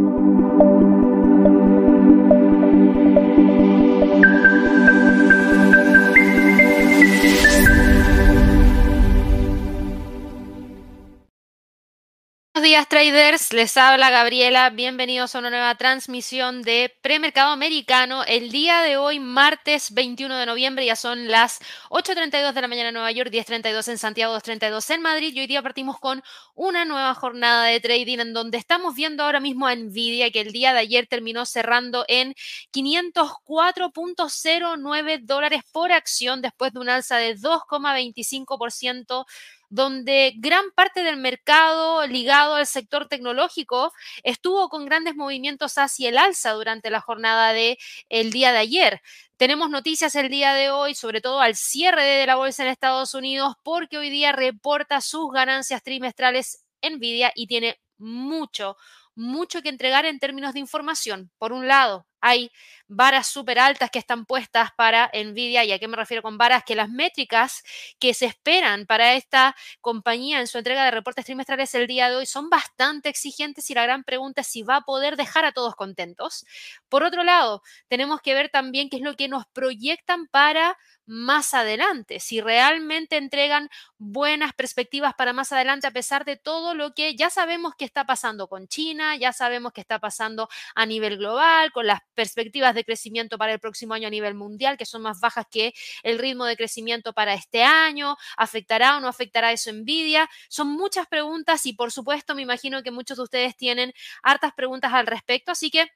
Thank you. Días traders, les habla Gabriela, bienvenidos a una nueva transmisión de premercado americano. El día de hoy, martes 21 de noviembre, ya son las 8.32 de la mañana en Nueva York, 10.32 en Santiago, 2.32 en Madrid. Y hoy día partimos con una nueva jornada de trading en donde estamos viendo ahora mismo a Nvidia que el día de ayer terminó cerrando en 504.09 dólares por acción después de un alza de 2,25% donde gran parte del mercado ligado al sector tecnológico estuvo con grandes movimientos hacia el alza durante la jornada de el día de ayer. Tenemos noticias el día de hoy, sobre todo al cierre de la bolsa en Estados Unidos, porque hoy día reporta sus ganancias trimestrales Nvidia y tiene mucho, mucho que entregar en términos de información. Por un lado, hay varas súper altas que están puestas para Nvidia. ¿Y a qué me refiero con varas? Que las métricas que se esperan para esta compañía en su entrega de reportes trimestrales el día de hoy son bastante exigentes y la gran pregunta es si va a poder dejar a todos contentos. Por otro lado, tenemos que ver también qué es lo que nos proyectan para más adelante, si realmente entregan buenas perspectivas para más adelante a pesar de todo lo que ya sabemos que está pasando con China, ya sabemos que está pasando a nivel global, con las perspectivas de crecimiento para el próximo año a nivel mundial, que son más bajas que el ritmo de crecimiento para este año, ¿afectará o no afectará eso Nvidia? Son muchas preguntas y por supuesto me imagino que muchos de ustedes tienen hartas preguntas al respecto, así que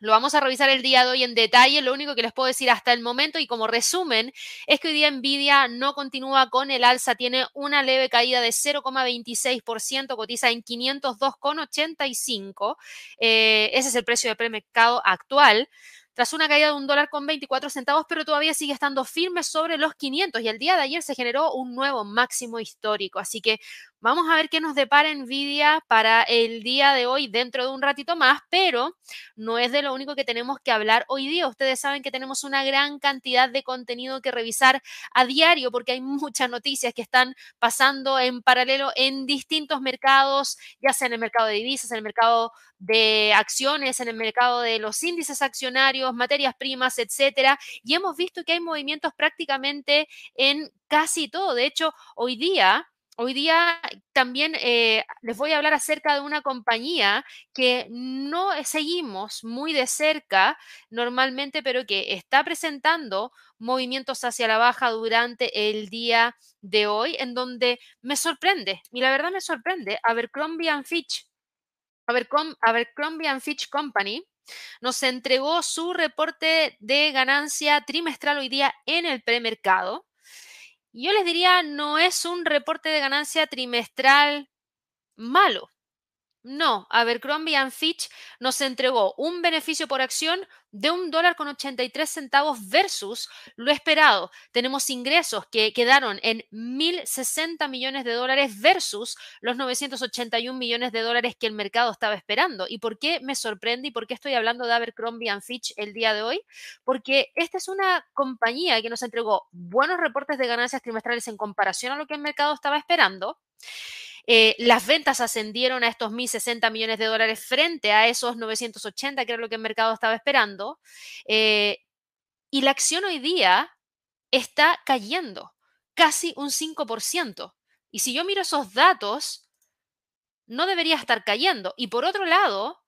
lo vamos a revisar el día de hoy en detalle. Lo único que les puedo decir hasta el momento y como resumen es que hoy día Nvidia no continúa con el alza, tiene una leve caída de 0,26%, cotiza en 502,85. Eh, ese es el precio de premercado actual tras una caída de un dólar con 24 centavos, pero todavía sigue estando firme sobre los 500 y el día de ayer se generó un nuevo máximo histórico. Así que vamos a ver qué nos depara Nvidia para el día de hoy dentro de un ratito más, pero no es de lo único que tenemos que hablar hoy día. Ustedes saben que tenemos una gran cantidad de contenido que revisar a diario porque hay muchas noticias que están pasando en paralelo en distintos mercados, ya sea en el mercado de divisas, en el mercado de acciones en el mercado de los índices accionarios, materias primas, etcétera, y hemos visto que hay movimientos prácticamente en casi todo. De hecho, hoy día Hoy día también eh, les voy a hablar acerca de una compañía que no seguimos muy de cerca normalmente, pero que está presentando movimientos hacia la baja durante el día de hoy, en donde me sorprende, y la verdad me sorprende, Abercrombie Fitch Abercrombie Fitch Company nos entregó su reporte de ganancia trimestral hoy día en el premercado. Yo les diría, no es un reporte de ganancia trimestral malo. No, Abercrombie Fitch nos entregó un beneficio por acción de un dólar con 83 centavos versus lo esperado. Tenemos ingresos que quedaron en 1.060 millones de dólares versus los 981 millones de dólares que el mercado estaba esperando. ¿Y por qué me sorprende y por qué estoy hablando de Abercrombie Fitch el día de hoy? Porque esta es una compañía que nos entregó buenos reportes de ganancias trimestrales en comparación a lo que el mercado estaba esperando eh, las ventas ascendieron a estos 1.060 millones de dólares frente a esos 980, que era lo que el mercado estaba esperando. Eh, y la acción hoy día está cayendo casi un 5%. Y si yo miro esos datos, no debería estar cayendo. Y por otro lado,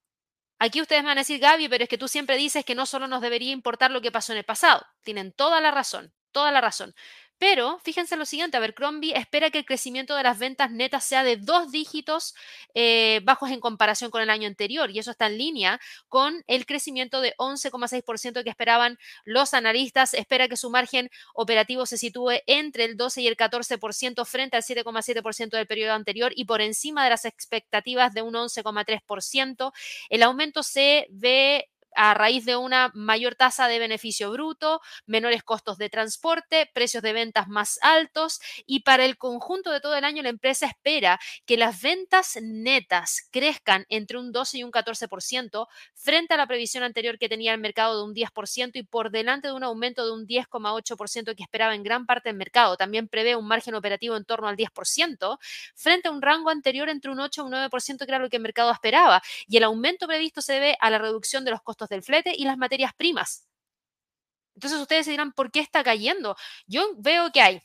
aquí ustedes me van a decir, Gaby, pero es que tú siempre dices que no solo nos debería importar lo que pasó en el pasado. Tienen toda la razón, toda la razón. Pero fíjense lo siguiente, Abercrombie espera que el crecimiento de las ventas netas sea de dos dígitos eh, bajos en comparación con el año anterior y eso está en línea con el crecimiento de 11,6% que esperaban los analistas. Espera que su margen operativo se sitúe entre el 12 y el 14% frente al 7,7% del periodo anterior y por encima de las expectativas de un 11,3%. El aumento se ve a raíz de una mayor tasa de beneficio bruto, menores costos de transporte, precios de ventas más altos y para el conjunto de todo el año la empresa espera que las ventas netas crezcan entre un 12 y un 14% frente a la previsión anterior que tenía el mercado de un 10% y por delante de un aumento de un 10,8% que esperaba en gran parte del mercado. También prevé un margen operativo en torno al 10% frente a un rango anterior entre un 8 y un 9% que era lo que el mercado esperaba. Y el aumento previsto se debe a la reducción de los costos del flete y las materias primas. Entonces ustedes dirán, ¿por qué está cayendo? Yo veo que hay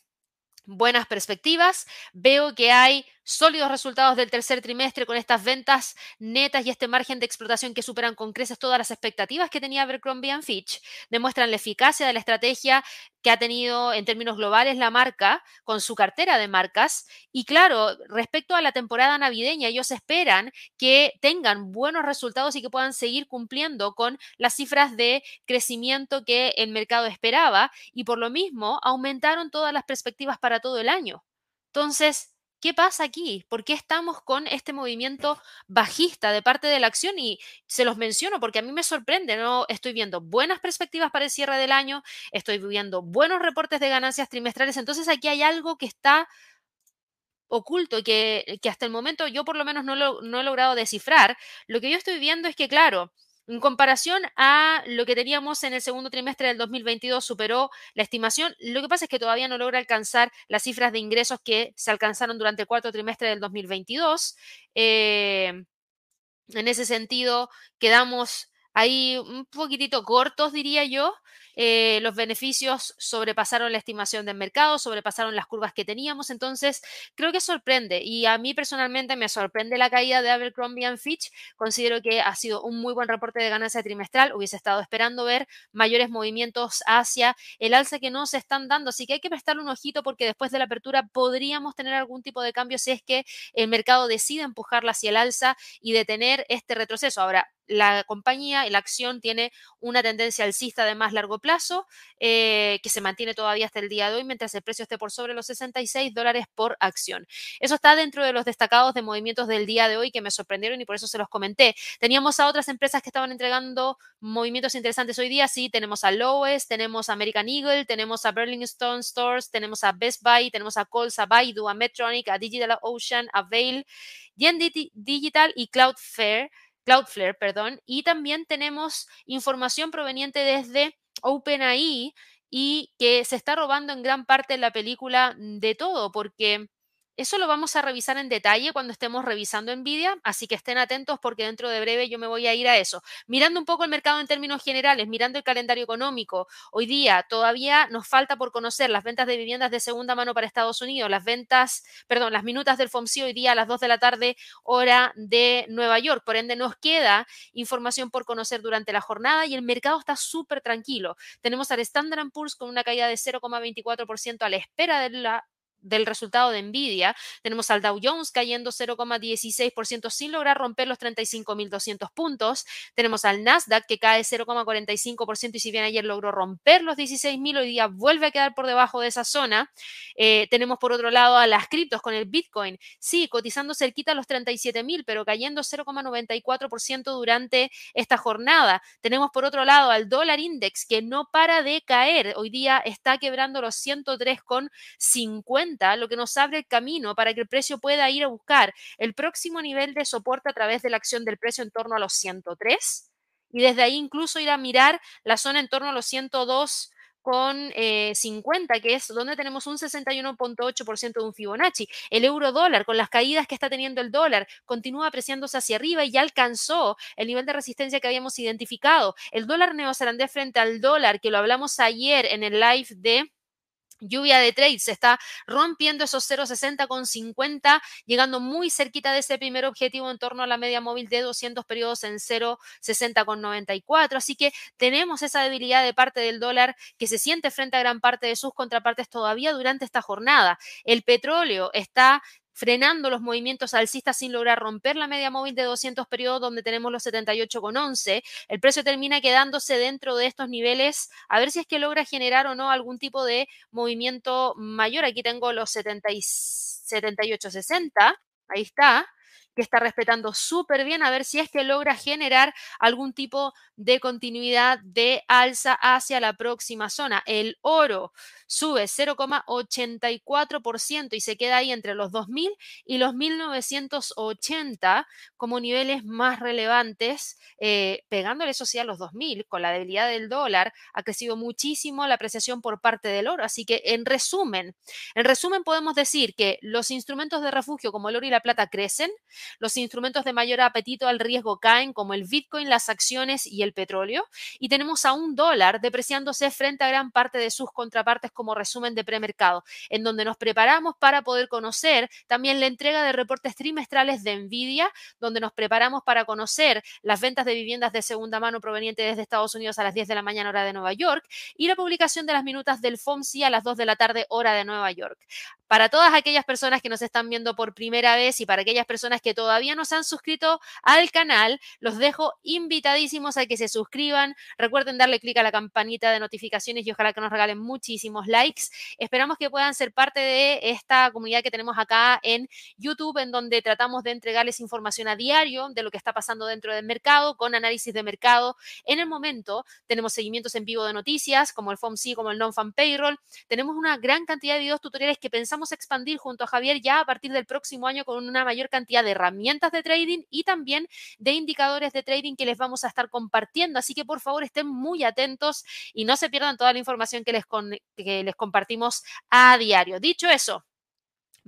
buenas perspectivas, veo que hay sólidos resultados del tercer trimestre con estas ventas netas y este margen de explotación que superan con creces todas las expectativas que tenía Abercrombie Fitch, demuestran la eficacia de la estrategia que ha tenido en términos globales la marca con su cartera de marcas. Y claro, respecto a la temporada navideña, ellos esperan que tengan buenos resultados y que puedan seguir cumpliendo con las cifras de crecimiento que el mercado esperaba y por lo mismo aumentaron todas las perspectivas para todo el año. Entonces, ¿Qué pasa aquí? ¿Por qué estamos con este movimiento bajista de parte de la acción? Y se los menciono porque a mí me sorprende, ¿no? Estoy viendo buenas perspectivas para el cierre del año, estoy viendo buenos reportes de ganancias trimestrales, entonces aquí hay algo que está oculto que, que hasta el momento yo por lo menos no, lo, no he logrado descifrar. Lo que yo estoy viendo es que, claro, en comparación a lo que teníamos en el segundo trimestre del 2022, superó la estimación. Lo que pasa es que todavía no logra alcanzar las cifras de ingresos que se alcanzaron durante el cuarto trimestre del 2022. Eh, en ese sentido, quedamos ahí un poquitito cortos, diría yo. Eh, los beneficios sobrepasaron la estimación del mercado, sobrepasaron las curvas que teníamos, entonces creo que sorprende y a mí personalmente me sorprende la caída de Abercrombie Fitch, considero que ha sido un muy buen reporte de ganancia trimestral, hubiese estado esperando ver mayores movimientos hacia el alza que no se están dando, así que hay que prestarle un ojito porque después de la apertura podríamos tener algún tipo de cambio si es que el mercado decide empujarla hacia el alza y detener este retroceso. Ahora, la compañía, la acción tiene una tendencia alcista de más largo plazo eh, que se mantiene todavía hasta el día de hoy mientras el precio esté por sobre los 66 dólares por acción. Eso está dentro de los destacados de movimientos del día de hoy que me sorprendieron y por eso se los comenté. Teníamos a otras empresas que estaban entregando movimientos interesantes hoy día. Sí, tenemos a Lowe's, tenemos a American Eagle, tenemos a Burlington Stores, tenemos a Best Buy, tenemos a Coles, a Baidu, a Medtronic, a Digital Ocean, a Vail, Yen Digital y Cloudflare Cloudflare, perdón, y también tenemos información proveniente desde OpenAI y que se está robando en gran parte la película de todo, porque eso lo vamos a revisar en detalle cuando estemos revisando Nvidia, así que estén atentos porque dentro de breve yo me voy a ir a eso. Mirando un poco el mercado en términos generales, mirando el calendario económico, hoy día todavía nos falta por conocer las ventas de viviendas de segunda mano para Estados Unidos, las ventas, perdón, las minutas del FOMC hoy día a las 2 de la tarde, hora de Nueva York. Por ende, nos queda información por conocer durante la jornada y el mercado está súper tranquilo. Tenemos al Standard Poor's con una caída de 0,24% a la espera de la del resultado de Nvidia. Tenemos al Dow Jones cayendo 0,16% sin lograr romper los 35.200 puntos. Tenemos al Nasdaq que cae 0,45% y si bien ayer logró romper los 16.000, hoy día vuelve a quedar por debajo de esa zona. Eh, tenemos por otro lado a las criptos con el Bitcoin, sí, cotizando cerquita los 37.000, pero cayendo 0,94% durante esta jornada. Tenemos por otro lado al dólar index que no para de caer. Hoy día está quebrando los 103,50 lo que nos abre el camino para que el precio pueda ir a buscar el próximo nivel de soporte a través de la acción del precio en torno a los 103 y desde ahí incluso ir a mirar la zona en torno a los 102 con 50, eh, que es donde tenemos un 61.8% de un Fibonacci. El euro dólar, con las caídas que está teniendo el dólar, continúa apreciándose hacia arriba y ya alcanzó el nivel de resistencia que habíamos identificado. El dólar neozelandés frente al dólar, que lo hablamos ayer en el live de Lluvia de trades se está rompiendo esos 0,60 con 50, llegando muy cerquita de ese primer objetivo en torno a la media móvil de 200 periodos en 0,60 con 94. Así que tenemos esa debilidad de parte del dólar que se siente frente a gran parte de sus contrapartes todavía durante esta jornada. El petróleo está frenando los movimientos alcistas sin lograr romper la media móvil de 200 periodos donde tenemos los 78,11. El precio termina quedándose dentro de estos niveles a ver si es que logra generar o no algún tipo de movimiento mayor. Aquí tengo los 78,60. Ahí está. Que está respetando súper bien, a ver si es que logra generar algún tipo de continuidad de alza hacia la próxima zona. El oro sube 0,84% y se queda ahí entre los 2.000 y los 1.980 como niveles más relevantes, eh, pegándole eso sí a los 2.000 con la debilidad del dólar. Ha crecido muchísimo la apreciación por parte del oro. Así que en resumen, en resumen podemos decir que los instrumentos de refugio como el oro y la plata crecen, los instrumentos de mayor apetito al riesgo caen como el Bitcoin, las acciones y el petróleo y tenemos a un dólar depreciándose frente a gran parte de sus contrapartes como resumen de premercado, en donde nos preparamos para poder conocer también la entrega de reportes trimestrales de Nvidia, donde nos preparamos para conocer las ventas de viviendas de segunda mano provenientes desde Estados Unidos a las 10 de la mañana hora de Nueva York y la publicación de las minutas del FOMC a las 2 de la tarde hora de Nueva York. Para todas aquellas personas que nos están viendo por primera vez y para aquellas personas que todavía no se han suscrito al canal, los dejo invitadísimos a que se suscriban. Recuerden darle clic a la campanita de notificaciones y ojalá que nos regalen muchísimos likes. Esperamos que puedan ser parte de esta comunidad que tenemos acá en YouTube, en donde tratamos de entregarles información a diario de lo que está pasando dentro del mercado, con análisis de mercado. En el momento tenemos seguimientos en vivo de noticias, como el FOMC, como el Non-Fan Payroll. Tenemos una gran cantidad de videos tutoriales que pensamos expandir junto a Javier ya a partir del próximo año con una mayor cantidad de herramientas de trading y también de indicadores de trading que les vamos a estar compartiendo. Así que por favor estén muy atentos y no se pierdan toda la información que les, que les compartimos a diario. Dicho eso,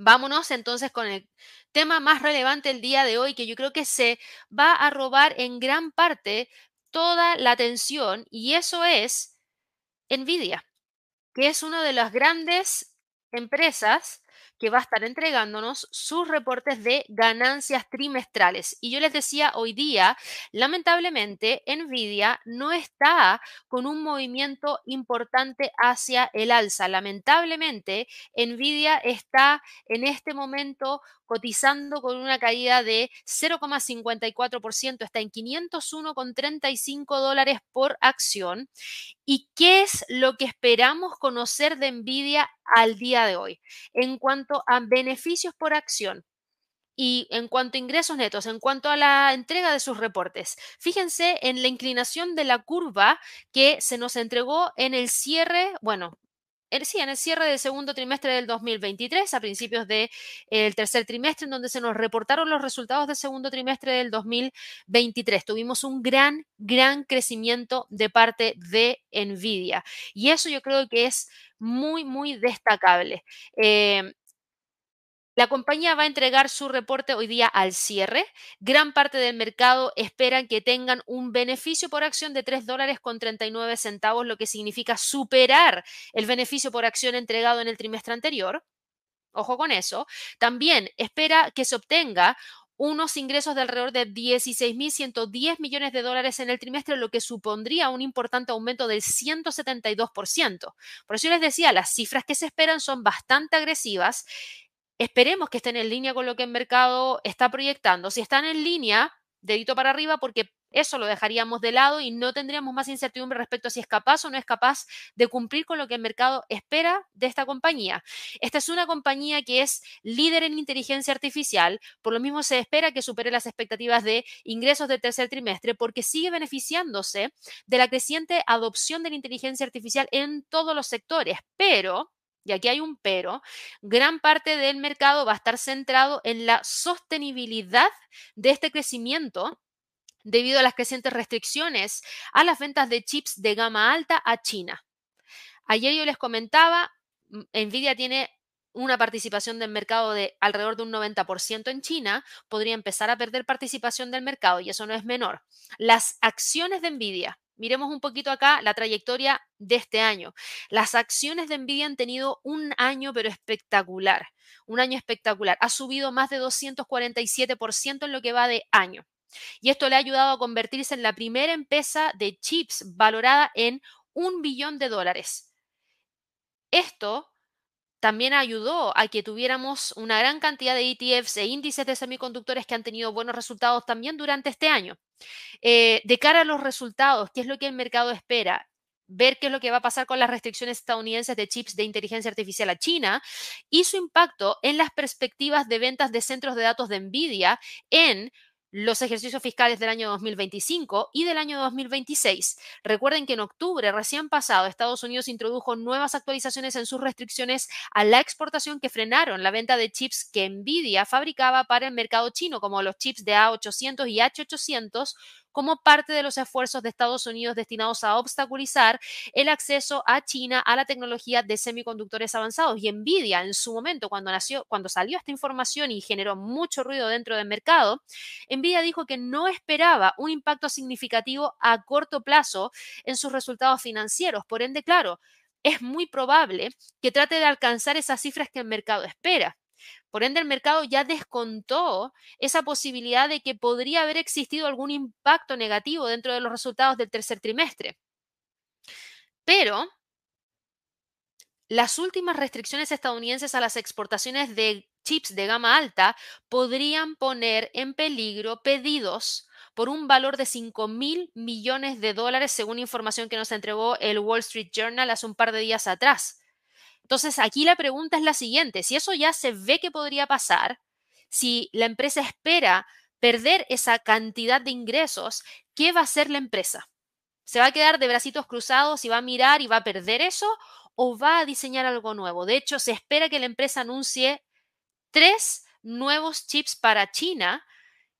Vámonos entonces con el tema más relevante el día de hoy, que yo creo que se va a robar en gran parte toda la atención, y eso es Nvidia, que es uno de los grandes empresas que va a estar entregándonos sus reportes de ganancias trimestrales. Y yo les decía hoy día, lamentablemente, Nvidia no está con un movimiento importante hacia el alza. Lamentablemente, Nvidia está en este momento cotizando con una caída de 0,54%, está en 501,35 dólares por acción. ¿Y qué es lo que esperamos conocer de Nvidia al día de hoy? En cuanto a beneficios por acción, y en cuanto a ingresos netos, en cuanto a la entrega de sus reportes, fíjense en la inclinación de la curva que se nos entregó en el cierre, bueno, sí, en el cierre del segundo trimestre del 2023, a principios del tercer trimestre, en donde se nos reportaron los resultados del segundo trimestre del 2023. Tuvimos un gran, gran crecimiento de parte de Nvidia. Y eso yo creo que es muy, muy destacable. Eh, la compañía va a entregar su reporte hoy día al cierre. Gran parte del mercado esperan que tengan un beneficio por acción de 3 dólares con 39 centavos, lo que significa superar el beneficio por acción entregado en el trimestre anterior. Ojo con eso. También espera que se obtenga unos ingresos de alrededor de 16.110 millones de dólares en el trimestre, lo que supondría un importante aumento del 172%. Por eso les decía, las cifras que se esperan son bastante agresivas Esperemos que estén en línea con lo que el mercado está proyectando. Si están en línea, dedito para arriba porque eso lo dejaríamos de lado y no tendríamos más incertidumbre respecto a si es capaz o no es capaz de cumplir con lo que el mercado espera de esta compañía. Esta es una compañía que es líder en inteligencia artificial, por lo mismo se espera que supere las expectativas de ingresos del tercer trimestre porque sigue beneficiándose de la creciente adopción de la inteligencia artificial en todos los sectores, pero y aquí hay un pero, gran parte del mercado va a estar centrado en la sostenibilidad de este crecimiento debido a las crecientes restricciones a las ventas de chips de gama alta a China. Ayer yo les comentaba, mm, Nvidia tiene una participación del mercado de alrededor de un 90% en China, podría empezar a perder participación del mercado y eso no es menor. Las acciones de Nvidia Miremos un poquito acá la trayectoria de este año. Las acciones de Nvidia han tenido un año, pero espectacular. Un año espectacular. Ha subido más de 247% en lo que va de año. Y esto le ha ayudado a convertirse en la primera empresa de chips valorada en un billón de dólares. Esto también ayudó a que tuviéramos una gran cantidad de ETFs e índices de semiconductores que han tenido buenos resultados también durante este año. Eh, de cara a los resultados, ¿qué es lo que el mercado espera? ver qué es lo que va a pasar con las restricciones estadounidenses de chips de inteligencia artificial a China y su impacto en las perspectivas de ventas de centros de datos de Nvidia en los ejercicios fiscales del año 2025 y del año 2026. Recuerden que en octubre recién pasado Estados Unidos introdujo nuevas actualizaciones en sus restricciones a la exportación que frenaron la venta de chips que Nvidia fabricaba para el mercado chino, como los chips de A800 y H800, como parte de los esfuerzos de Estados Unidos destinados a obstaculizar el acceso a China a la tecnología de semiconductores avanzados. Y Nvidia, en su momento, cuando nació, cuando salió esta información y generó mucho ruido dentro del mercado, Nvidia dijo que no esperaba un impacto significativo a corto plazo en sus resultados financieros. Por ende, claro, es muy probable que trate de alcanzar esas cifras que el mercado espera. Por ende, el mercado ya descontó esa posibilidad de que podría haber existido algún impacto negativo dentro de los resultados del tercer trimestre. Pero las últimas restricciones estadounidenses a las exportaciones de chips de gama alta podrían poner en peligro pedidos por un valor de 5 mil millones de dólares, según información que nos entregó el Wall Street Journal hace un par de días atrás. Entonces, aquí la pregunta es la siguiente, si eso ya se ve que podría pasar, si la empresa espera perder esa cantidad de ingresos, ¿qué va a hacer la empresa? ¿Se va a quedar de bracitos cruzados y va a mirar y va a perder eso? ¿O va a diseñar algo nuevo? De hecho, se espera que la empresa anuncie tres nuevos chips para China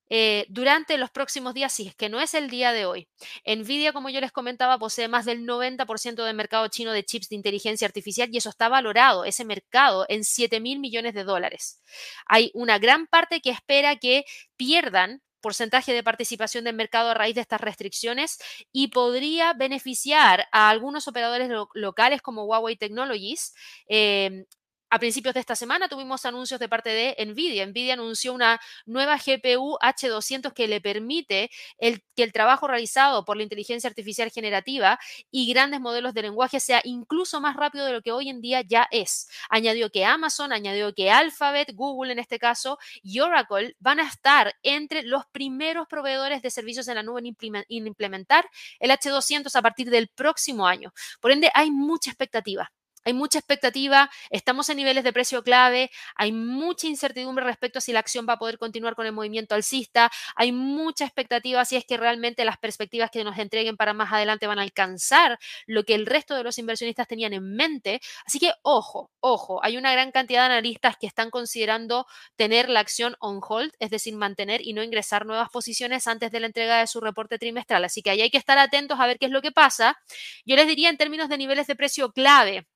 eh, durante los próximos días, si es que no es el día de hoy. Nvidia, como yo les comentaba, posee más del 90% del mercado chino de chips de inteligencia artificial y eso está valorado, ese mercado, en 7 mil millones de dólares. Hay una gran parte que espera que pierdan porcentaje de participación del mercado a raíz de estas restricciones y podría beneficiar a algunos operadores locales como Huawei Technologies, eh, a principios de esta semana tuvimos anuncios de parte de Nvidia. Nvidia anunció una nueva GPU H200 que le permite que el trabajo realizado por la inteligencia artificial generativa y grandes modelos de lenguaje sea incluso más rápido de lo que hoy en día ya es. Añadió que Amazon, añadió que Alphabet, Google en este caso y Oracle van a estar entre los primeros proveedores de servicios en la nube en implementar el H200 a partir del próximo año. Por ende, hay mucha expectativa. Hay mucha expectativa, estamos en niveles de precio clave, hay mucha incertidumbre respecto a si la acción va a poder continuar con el movimiento alcista, hay mucha expectativa si es que realmente las perspectivas que nos entreguen para más adelante van a alcanzar lo que el resto de los inversionistas tenían en mente. Así que ojo, ojo, hay una gran cantidad de analistas que están considerando tener la acción on hold, es decir, mantener y no ingresar nuevas posiciones antes de la entrega de su reporte trimestral. Así que ahí hay que estar atentos a ver qué es lo que pasa. Yo les diría en términos de niveles de precio clave,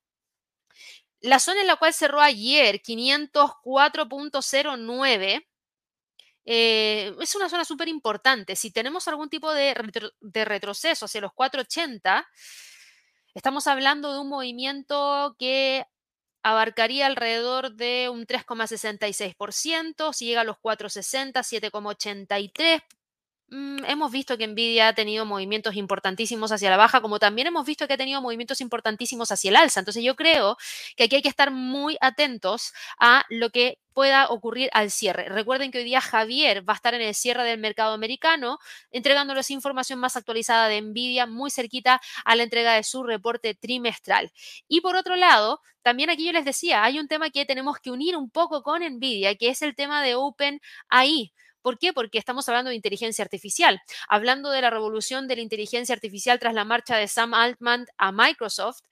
la zona en la cual cerró ayer, 504.09, eh, es una zona súper importante. Si tenemos algún tipo de, de, retroceso hacia los 480, estamos hablando de un movimiento que abarcaría alrededor de un 3,66%, si llega a los 460, 7,83%, Mm, hemos visto que Nvidia ha tenido movimientos importantísimos hacia la baja, como también hemos visto que ha tenido movimientos importantísimos hacia el alza. Entonces yo creo que aquí hay que estar muy atentos a lo que pueda ocurrir al cierre. Recuerden que hoy día Javier va a estar en el cierre del mercado americano, entregándoles información más actualizada de Nvidia, muy cerquita a la entrega de su reporte trimestral. Y por otro lado, también aquí yo les decía, hay un tema que tenemos que unir un poco con Nvidia, que es el tema de OpenAI. ¿Por qué? Porque estamos hablando de inteligencia artificial. Hablando de la revolución de la inteligencia artificial tras la marcha de Sam Altman a Microsoft,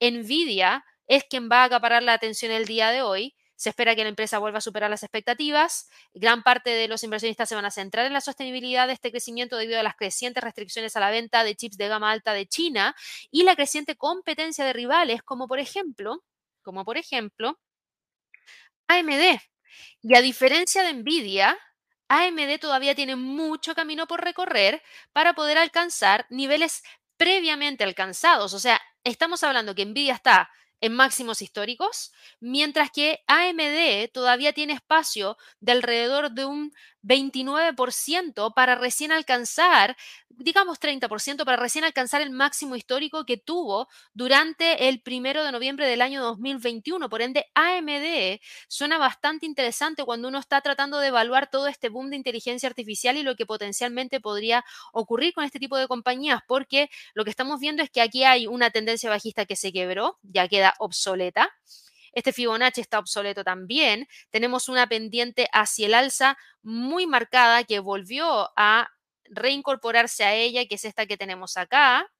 Nvidia es quien va a acaparar la atención el día de hoy. Se espera que la empresa vuelva a superar las expectativas. Gran parte de los inversionistas se van a centrar en la sostenibilidad de este crecimiento debido a las crecientes restricciones a la venta de chips de gama alta de China y la creciente competencia de rivales, como por ejemplo, como por ejemplo, AMD. Y a diferencia de Nvidia, AMD todavía tiene mucho camino por recorrer para poder alcanzar niveles previamente alcanzados. O sea, estamos hablando que Nvidia está en máximos históricos, mientras que AMD todavía tiene espacio de alrededor de un 29% para recién alcanzar, digamos 30%, para recién alcanzar el máximo histórico que tuvo durante el primero de noviembre del año 2021. Por ende, AMD suena bastante interesante cuando uno está tratando de evaluar todo este boom de inteligencia artificial y lo que potencialmente podría ocurrir con este tipo de compañías, porque lo que estamos viendo es que aquí hay una tendencia bajista que se quebró, ya queda obsoleta. Este Fibonacci está obsoleto también. Tenemos una pendiente hacia el alza muy marcada que volvió a reincorporarse a ella, que es esta que tenemos acá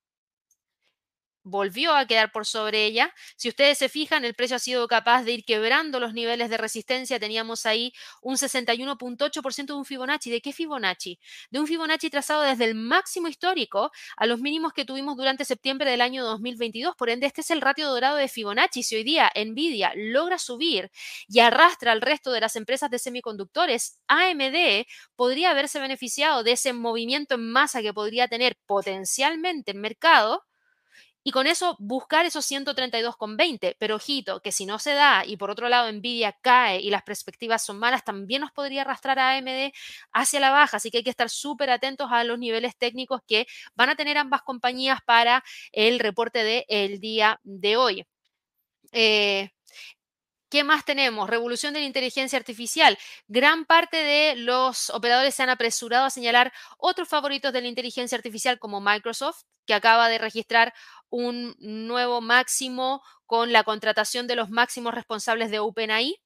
volvió a quedar por sobre ella. Si ustedes se fijan, el precio ha sido capaz de ir quebrando los niveles de resistencia. Teníamos ahí un 61.8% de un Fibonacci. ¿De qué Fibonacci? De un Fibonacci trazado desde el máximo histórico a los mínimos que tuvimos durante septiembre del año 2022. Por ende, este es el ratio dorado de Fibonacci. Si hoy día Nvidia logra subir y arrastra al resto de las empresas de semiconductores, AMD podría haberse beneficiado de ese movimiento en masa que podría tener potencialmente el mercado y con eso buscar esos 132,20. Pero ojito, que si no se da y por otro lado Nvidia cae y las perspectivas son malas, también nos podría arrastrar a AMD hacia la baja. Así que hay que estar súper atentos a los niveles técnicos que van a tener ambas compañías para el reporte del día de hoy. Eh, ¿Qué más tenemos? Revolución de la inteligencia artificial. Gran parte de los operadores se han apresurado a señalar otros favoritos de la inteligencia artificial como Microsoft, que acaba de registrar un nuevo máximo con la contratación de los máximos responsables de OpenAI.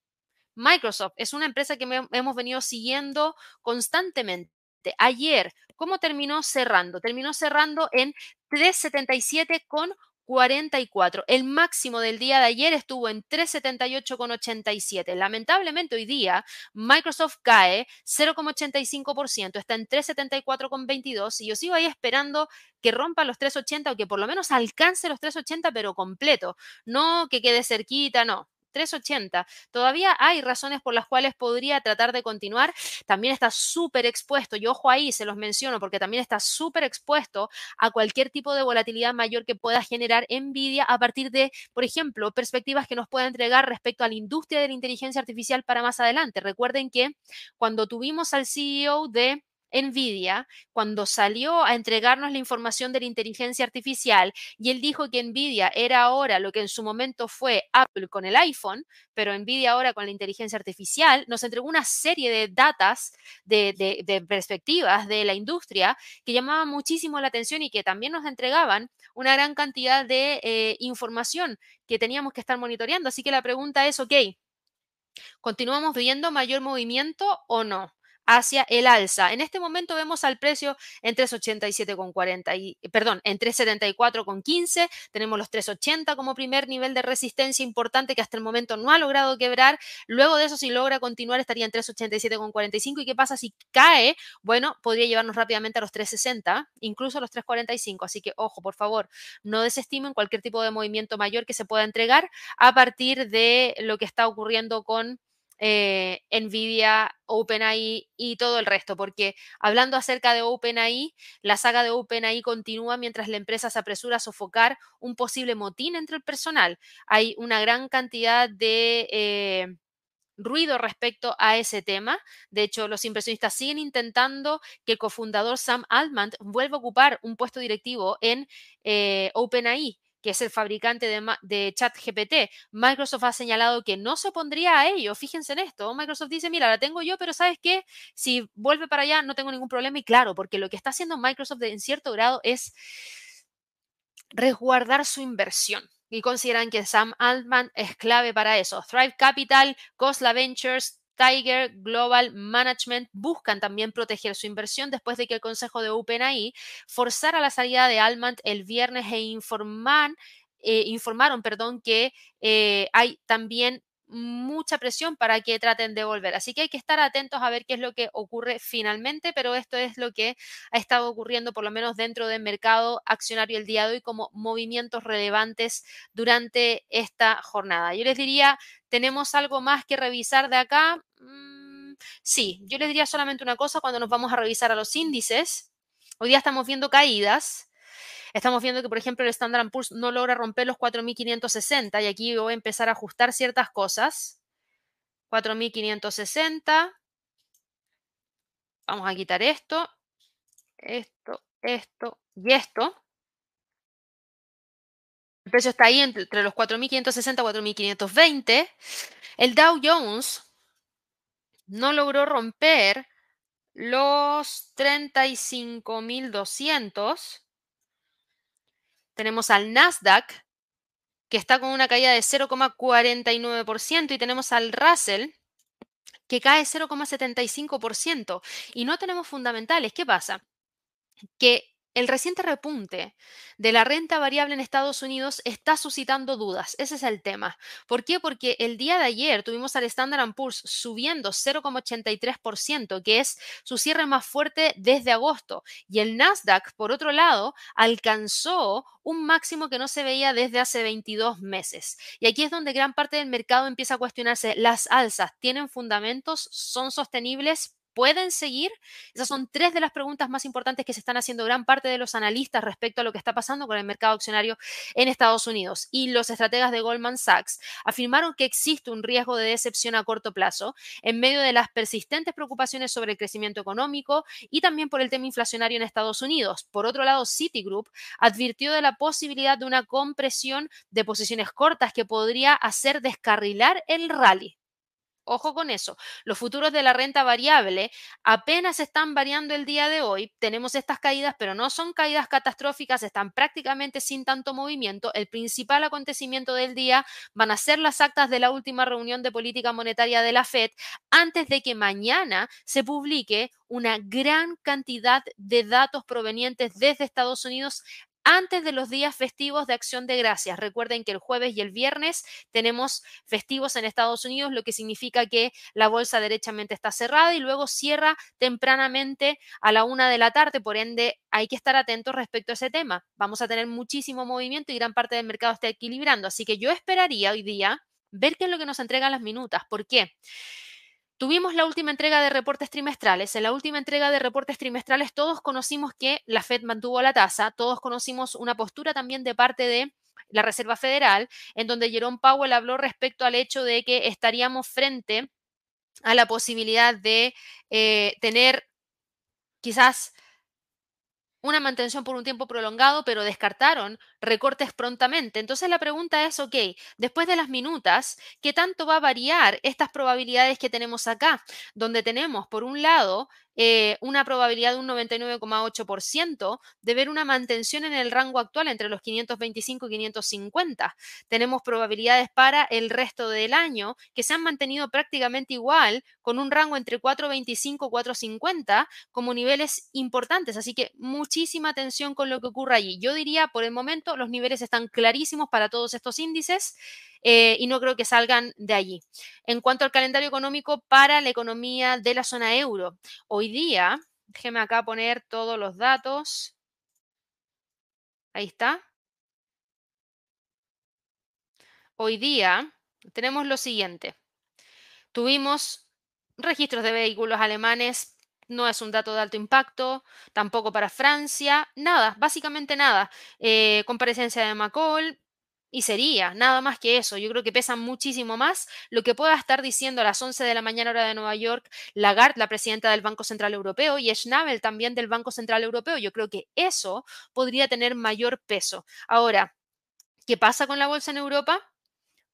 Microsoft es una empresa que hemos venido siguiendo constantemente. Ayer, ¿cómo terminó cerrando? Terminó cerrando en 377 con 44. El máximo del día de ayer estuvo en 378,87. Lamentablemente hoy día Microsoft cae 0,85%, está en 374,22 y yo sigo ahí esperando que rompa los 380 o que por lo menos alcance los 380 pero completo, no que quede cerquita, no. 380. Todavía hay razones por las cuales podría tratar de continuar. También está súper expuesto, y ojo ahí, se los menciono, porque también está súper expuesto a cualquier tipo de volatilidad mayor que pueda generar Nvidia a partir de, por ejemplo, perspectivas que nos pueda entregar respecto a la industria de la inteligencia artificial para más adelante. Recuerden que cuando tuvimos al CEO de Nvidia, cuando salió a entregarnos la información de la inteligencia artificial y él dijo que Nvidia era ahora lo que en su momento fue Apple con el iPhone, pero Nvidia ahora con la inteligencia artificial, nos entregó una serie de datas, de, perspectivas de la industria que llamaban muchísimo la atención y que también nos entregaban una gran cantidad de eh, información que teníamos que estar monitoreando. Así que la pregunta es, ok, ¿continuamos viendo mayor movimiento o no? Hacia el alza. En este momento vemos al precio en 387,40 y perdón, en 374,15. Tenemos los 380 como primer nivel de resistencia importante que hasta el momento no ha logrado quebrar. Luego de eso, si logra continuar, estaría en 387,45. ¿Y qué pasa si cae? Bueno, podría llevarnos rápidamente a los 360, incluso a los 345. Así que ojo, por favor, no desestimen cualquier tipo de movimiento mayor que se pueda entregar a partir de lo que está ocurriendo con eh, Nvidia, OpenAI y todo el resto, porque hablando acerca de OpenAI, la saga de OpenAI continúa mientras la empresa se apresura a sofocar un posible motín entre el personal. Hay una gran cantidad de... Eh, ruido respecto a ese tema. De hecho, los inversionistas siguen intentando que el cofundador Sam Altman vuelva a ocupar un puesto directivo en eh, OpenAI que es el fabricante de, ChatGPT, Microsoft ha señalado que no se opondría a ello. Fíjense en esto. Microsoft dice, mira, la tengo yo, pero ¿sabes qué? Si vuelve para allá, no tengo ningún problema. Y claro, porque lo que está haciendo Microsoft en cierto grado es resguardar su inversión y consideran que Sam Altman es clave para eso. Thrive Capital, Cosla Ventures, Tiger Global Management buscan también proteger su inversión después de que el Consejo de OpenAI forzara la salida de Almant el viernes e informan, eh, informaron perdón, que eh, hay también mucha presión para que traten de volver. Así que hay que estar atentos a ver qué es lo que ocurre finalmente, pero esto es lo que ha estado ocurriendo por lo menos dentro del mercado accionario el día de hoy como movimientos relevantes durante esta jornada. Yo les diría, ¿tenemos algo más que revisar de acá? Mm, sí, yo les diría solamente una cosa cuando nos vamos a revisar a los índices. Hoy día estamos viendo caídas. Estamos viendo que, por ejemplo, el Standard Poor's no logra romper los 4.560 y aquí voy a empezar a ajustar ciertas cosas. 4.560. Vamos a quitar esto, esto, esto y esto. El precio está ahí entre los 4.560 y 4.520. El Dow Jones no logró romper los 35.200. Tenemos al Nasdaq, que está con una caída de 0,49%, y tenemos al Russell, que cae 0,75%. Y no tenemos fundamentales. ¿Qué pasa? Que el reciente repunte de la renta variable en Estados Unidos está suscitando dudas. Ese es el tema. ¿Por qué? Porque el día de ayer tuvimos al Standard Poor's subiendo 0,83%, que es su cierre más fuerte desde agosto. Y el Nasdaq, por otro lado, alcanzó un máximo que no se veía desde hace 22 meses. Y aquí es donde gran parte del mercado empieza a cuestionarse, ¿las alzas tienen fundamentos? ¿Son sostenibles? Pueden seguir? Esas son tres de las preguntas más importantes que se están haciendo gran parte de los analistas respecto a lo que está pasando con el mercado accionario en Estados Unidos. Y los estrategas de Goldman Sachs afirmaron que existe un riesgo de decepción a corto plazo en medio de las persistentes preocupaciones sobre el crecimiento económico y también por el tema inflacionario en Estados Unidos. Por otro lado, Citigroup advirtió de la posibilidad de una compresión de posiciones cortas que podría hacer descarrilar el rally. Ojo con eso. Los futuros de la renta variable apenas están variando el día de hoy. Tenemos estas caídas, pero no son caídas catastróficas, están prácticamente sin tanto movimiento. El principal acontecimiento del día van a ser las actas de la última reunión de política monetaria de la Fed antes de que mañana se publique una gran cantidad de datos provenientes desde Estados Unidos antes de los días festivos de acción de gracias. Recuerden que el jueves y el viernes tenemos festivos en Estados Unidos, lo que significa que la bolsa derechamente está cerrada y luego cierra tempranamente a la una de la tarde. Por ende, hay que estar atentos respecto a ese tema. Vamos a tener muchísimo movimiento y gran parte del mercado está equilibrando. Así que yo esperaría hoy día ver qué es lo que nos entregan las minutas. ¿Por qué? Tuvimos la última entrega de reportes trimestrales. En la última entrega de reportes trimestrales todos conocimos que la Fed mantuvo la tasa, todos conocimos una postura también de parte de la Reserva Federal, en donde Jerome Powell habló respecto al hecho de que estaríamos frente a la posibilidad de eh, tener quizás una mantención por un tiempo prolongado, pero descartaron recortes prontamente. Entonces la pregunta es, ok, después de las minutas, ¿qué tanto va a variar estas probabilidades que tenemos acá? Donde tenemos, por un lado, eh, una probabilidad de un 99,8% de ver una mantención en el rango actual entre los 525 y 550. Tenemos probabilidades para el resto del año que se han mantenido prácticamente igual, con un rango entre 425 y 450 como niveles importantes. Así que muchísima atención con lo que ocurre allí. Yo diría, por el momento, los niveles están clarísimos para todos estos índices. Eh, y no creo que salgan de allí. En cuanto al calendario económico para la economía de la zona euro, hoy día, déjeme acá poner todos los datos. Ahí está. Hoy día tenemos lo siguiente. Tuvimos registros de vehículos alemanes no es un dato de alto impacto, tampoco para Francia, nada, básicamente nada. Eh, comparecencia de McCall, y sería nada más que eso. Yo creo que pesa muchísimo más lo que pueda estar diciendo a las 11 de la mañana hora de Nueva York Lagarde, la presidenta del Banco Central Europeo, y Schnabel también del Banco Central Europeo. Yo creo que eso podría tener mayor peso. Ahora, ¿qué pasa con la bolsa en Europa?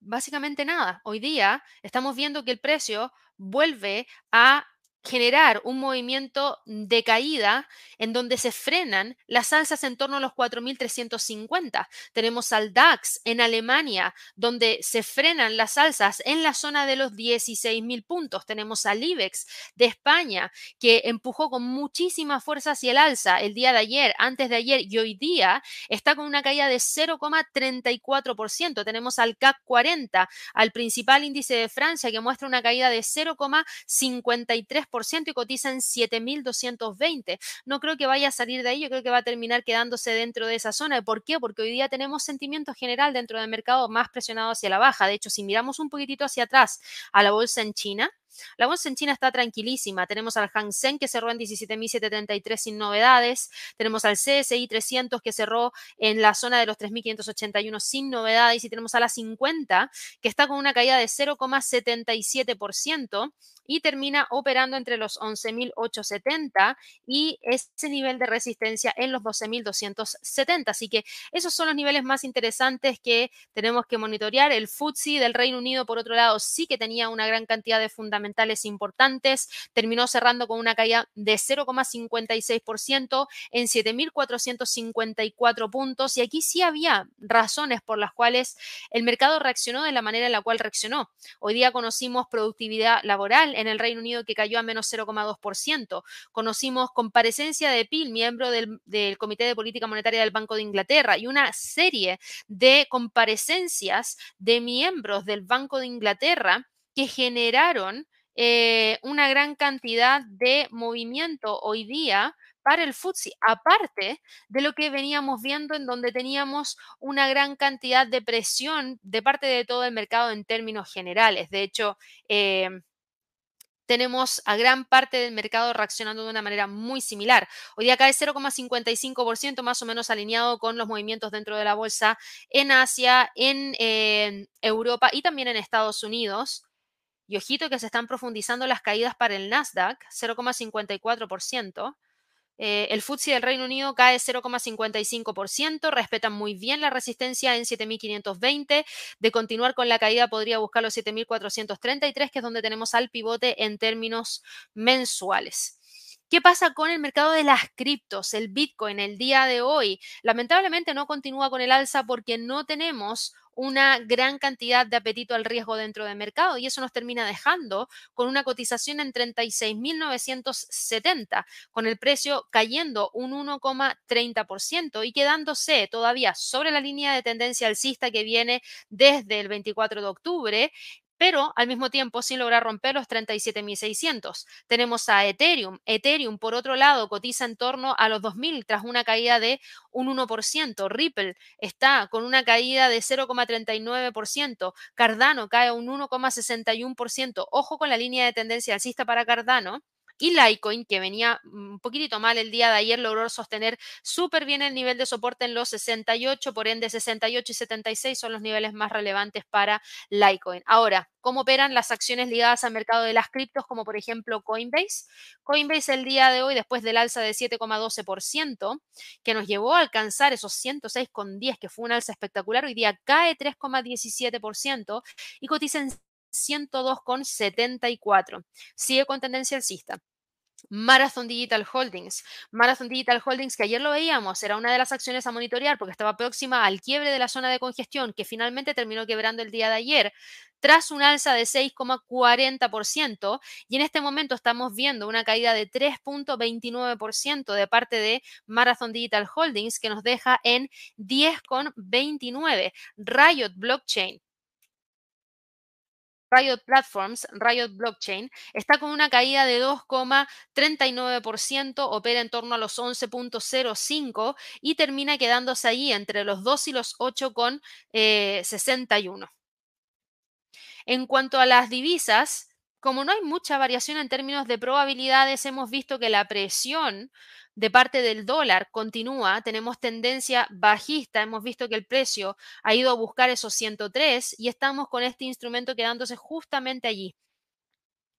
Básicamente nada. Hoy día estamos viendo que el precio vuelve a generar un movimiento de caída en donde se frenan las alzas en torno a los 4.350. Tenemos al DAX en Alemania, donde se frenan las alzas en la zona de los 16.000 puntos. Tenemos al IBEX de España, que empujó con muchísima fuerza hacia el alza el día de ayer, antes de ayer y hoy día está con una caída de 0,34%. Tenemos al CAC 40, al principal índice de Francia, que muestra una caída de 0,53% y cotiza en 7.220. No creo que vaya a salir de ahí, yo creo que va a terminar quedándose dentro de esa zona. ¿Por qué? Porque hoy día tenemos sentimiento general dentro del mercado más presionado hacia la baja. De hecho, si miramos un poquitito hacia atrás a la bolsa en China, La bolsa en China está tranquilísima. Tenemos al Hang Seng que cerró en 17.733 sin novedades. Tenemos al CSI 300 que cerró en la zona de los 3.581 sin novedades. Y tenemos a la 50 que está con una caída de 0,77% y termina operando entre los 11.870 y ese nivel de resistencia en los 12.270. Así que esos son los niveles más interesantes que tenemos que monitorear. El FTSE del Reino Unido, por otro lado, sí que tenía una gran cantidad de fundamentales importantes. Terminó cerrando con una caída de 0,56% en 7.454 puntos. Y aquí sí había razones por las cuales el mercado reaccionó de la manera en la cual reaccionó. Hoy día conocimos productividad laboral en el Reino Unido que cayó a menos 0,2%. Conocimos comparecencia de PIL, miembro del, del Comité de Política Monetaria del Banco de Inglaterra, y una serie de comparecencias de miembros del Banco de Inglaterra que generaron eh, una gran cantidad de movimiento hoy día para el FTSE, aparte de lo que veníamos viendo en donde teníamos una gran cantidad de presión de parte de todo el mercado en términos generales. De hecho, eh, tenemos a gran parte del mercado reaccionando de una manera muy similar. Hoy día cae 0,55%, más o menos alineado con los movimientos dentro de la bolsa en Asia, en eh, Europa y también en Estados Unidos. Y ojito que se están profundizando las caídas para el Nasdaq, 0,54%. Eh, el FTSE del Reino Unido cae 0,55%, respetan muy bien la resistencia en 7.520. De continuar con la caída podría buscar los 7.433, que es donde tenemos al pivote en términos mensuales. ¿Qué pasa con el mercado de las criptos? El Bitcoin el día de hoy lamentablemente no continúa con el alza porque no tenemos una gran cantidad de apetito al riesgo dentro del mercado y eso nos termina dejando con una cotización en 36.970, con el precio cayendo un 1,30% y quedándose todavía sobre la línea de tendencia alcista que viene desde el 24 de octubre pero al mismo tiempo sin lograr romper los 37.600. Tenemos a Ethereum. Ethereum, por otro lado, cotiza en torno a los 2.000 tras una caída de un 1%. Ripple está con una caída de 0,39%. Cardano cae un 1,61%. Ojo con la línea de tendencia alcista para Cardano y Litecoin, que venía un poquitito mal el día de ayer, logró sostener súper bien el nivel de soporte en los 68, por ende 68 y 76 son los niveles más relevantes para Litecoin. Ahora, ¿cómo operan las acciones ligadas al mercado de las criptos, como por ejemplo Coinbase? Coinbase el día de hoy, después del alza de 7,12%, que nos llevó a alcanzar esos 106,10, que fue un alza espectacular, hoy día cae 3,17% y cotiza en 102,74. Sigue con tendencia alcista. Marathon Digital Holdings. Marathon Digital Holdings, que ayer lo veíamos, era una de las acciones a monitorear porque estaba próxima al quiebre de la zona de congestión, que finalmente terminó quebrando el día de ayer, tras un alza de 6,40%. Y en este momento estamos viendo una caída de 3,29% de parte de Marathon Digital Holdings, que nos deja en 10,29. Riot Blockchain Riot Platforms, Riot Blockchain, está con una caída de 2,39%, opera en torno a los 11.05 y termina quedándose allí entre los 2 y los 8,61. Eh, en cuanto a las divisas, como no hay mucha variación en términos de probabilidades, hemos visto que la presión de parte del dólar continúa, tenemos tendencia bajista, hemos visto que el precio ha ido a buscar esos 103 y estamos con este instrumento quedándose justamente allí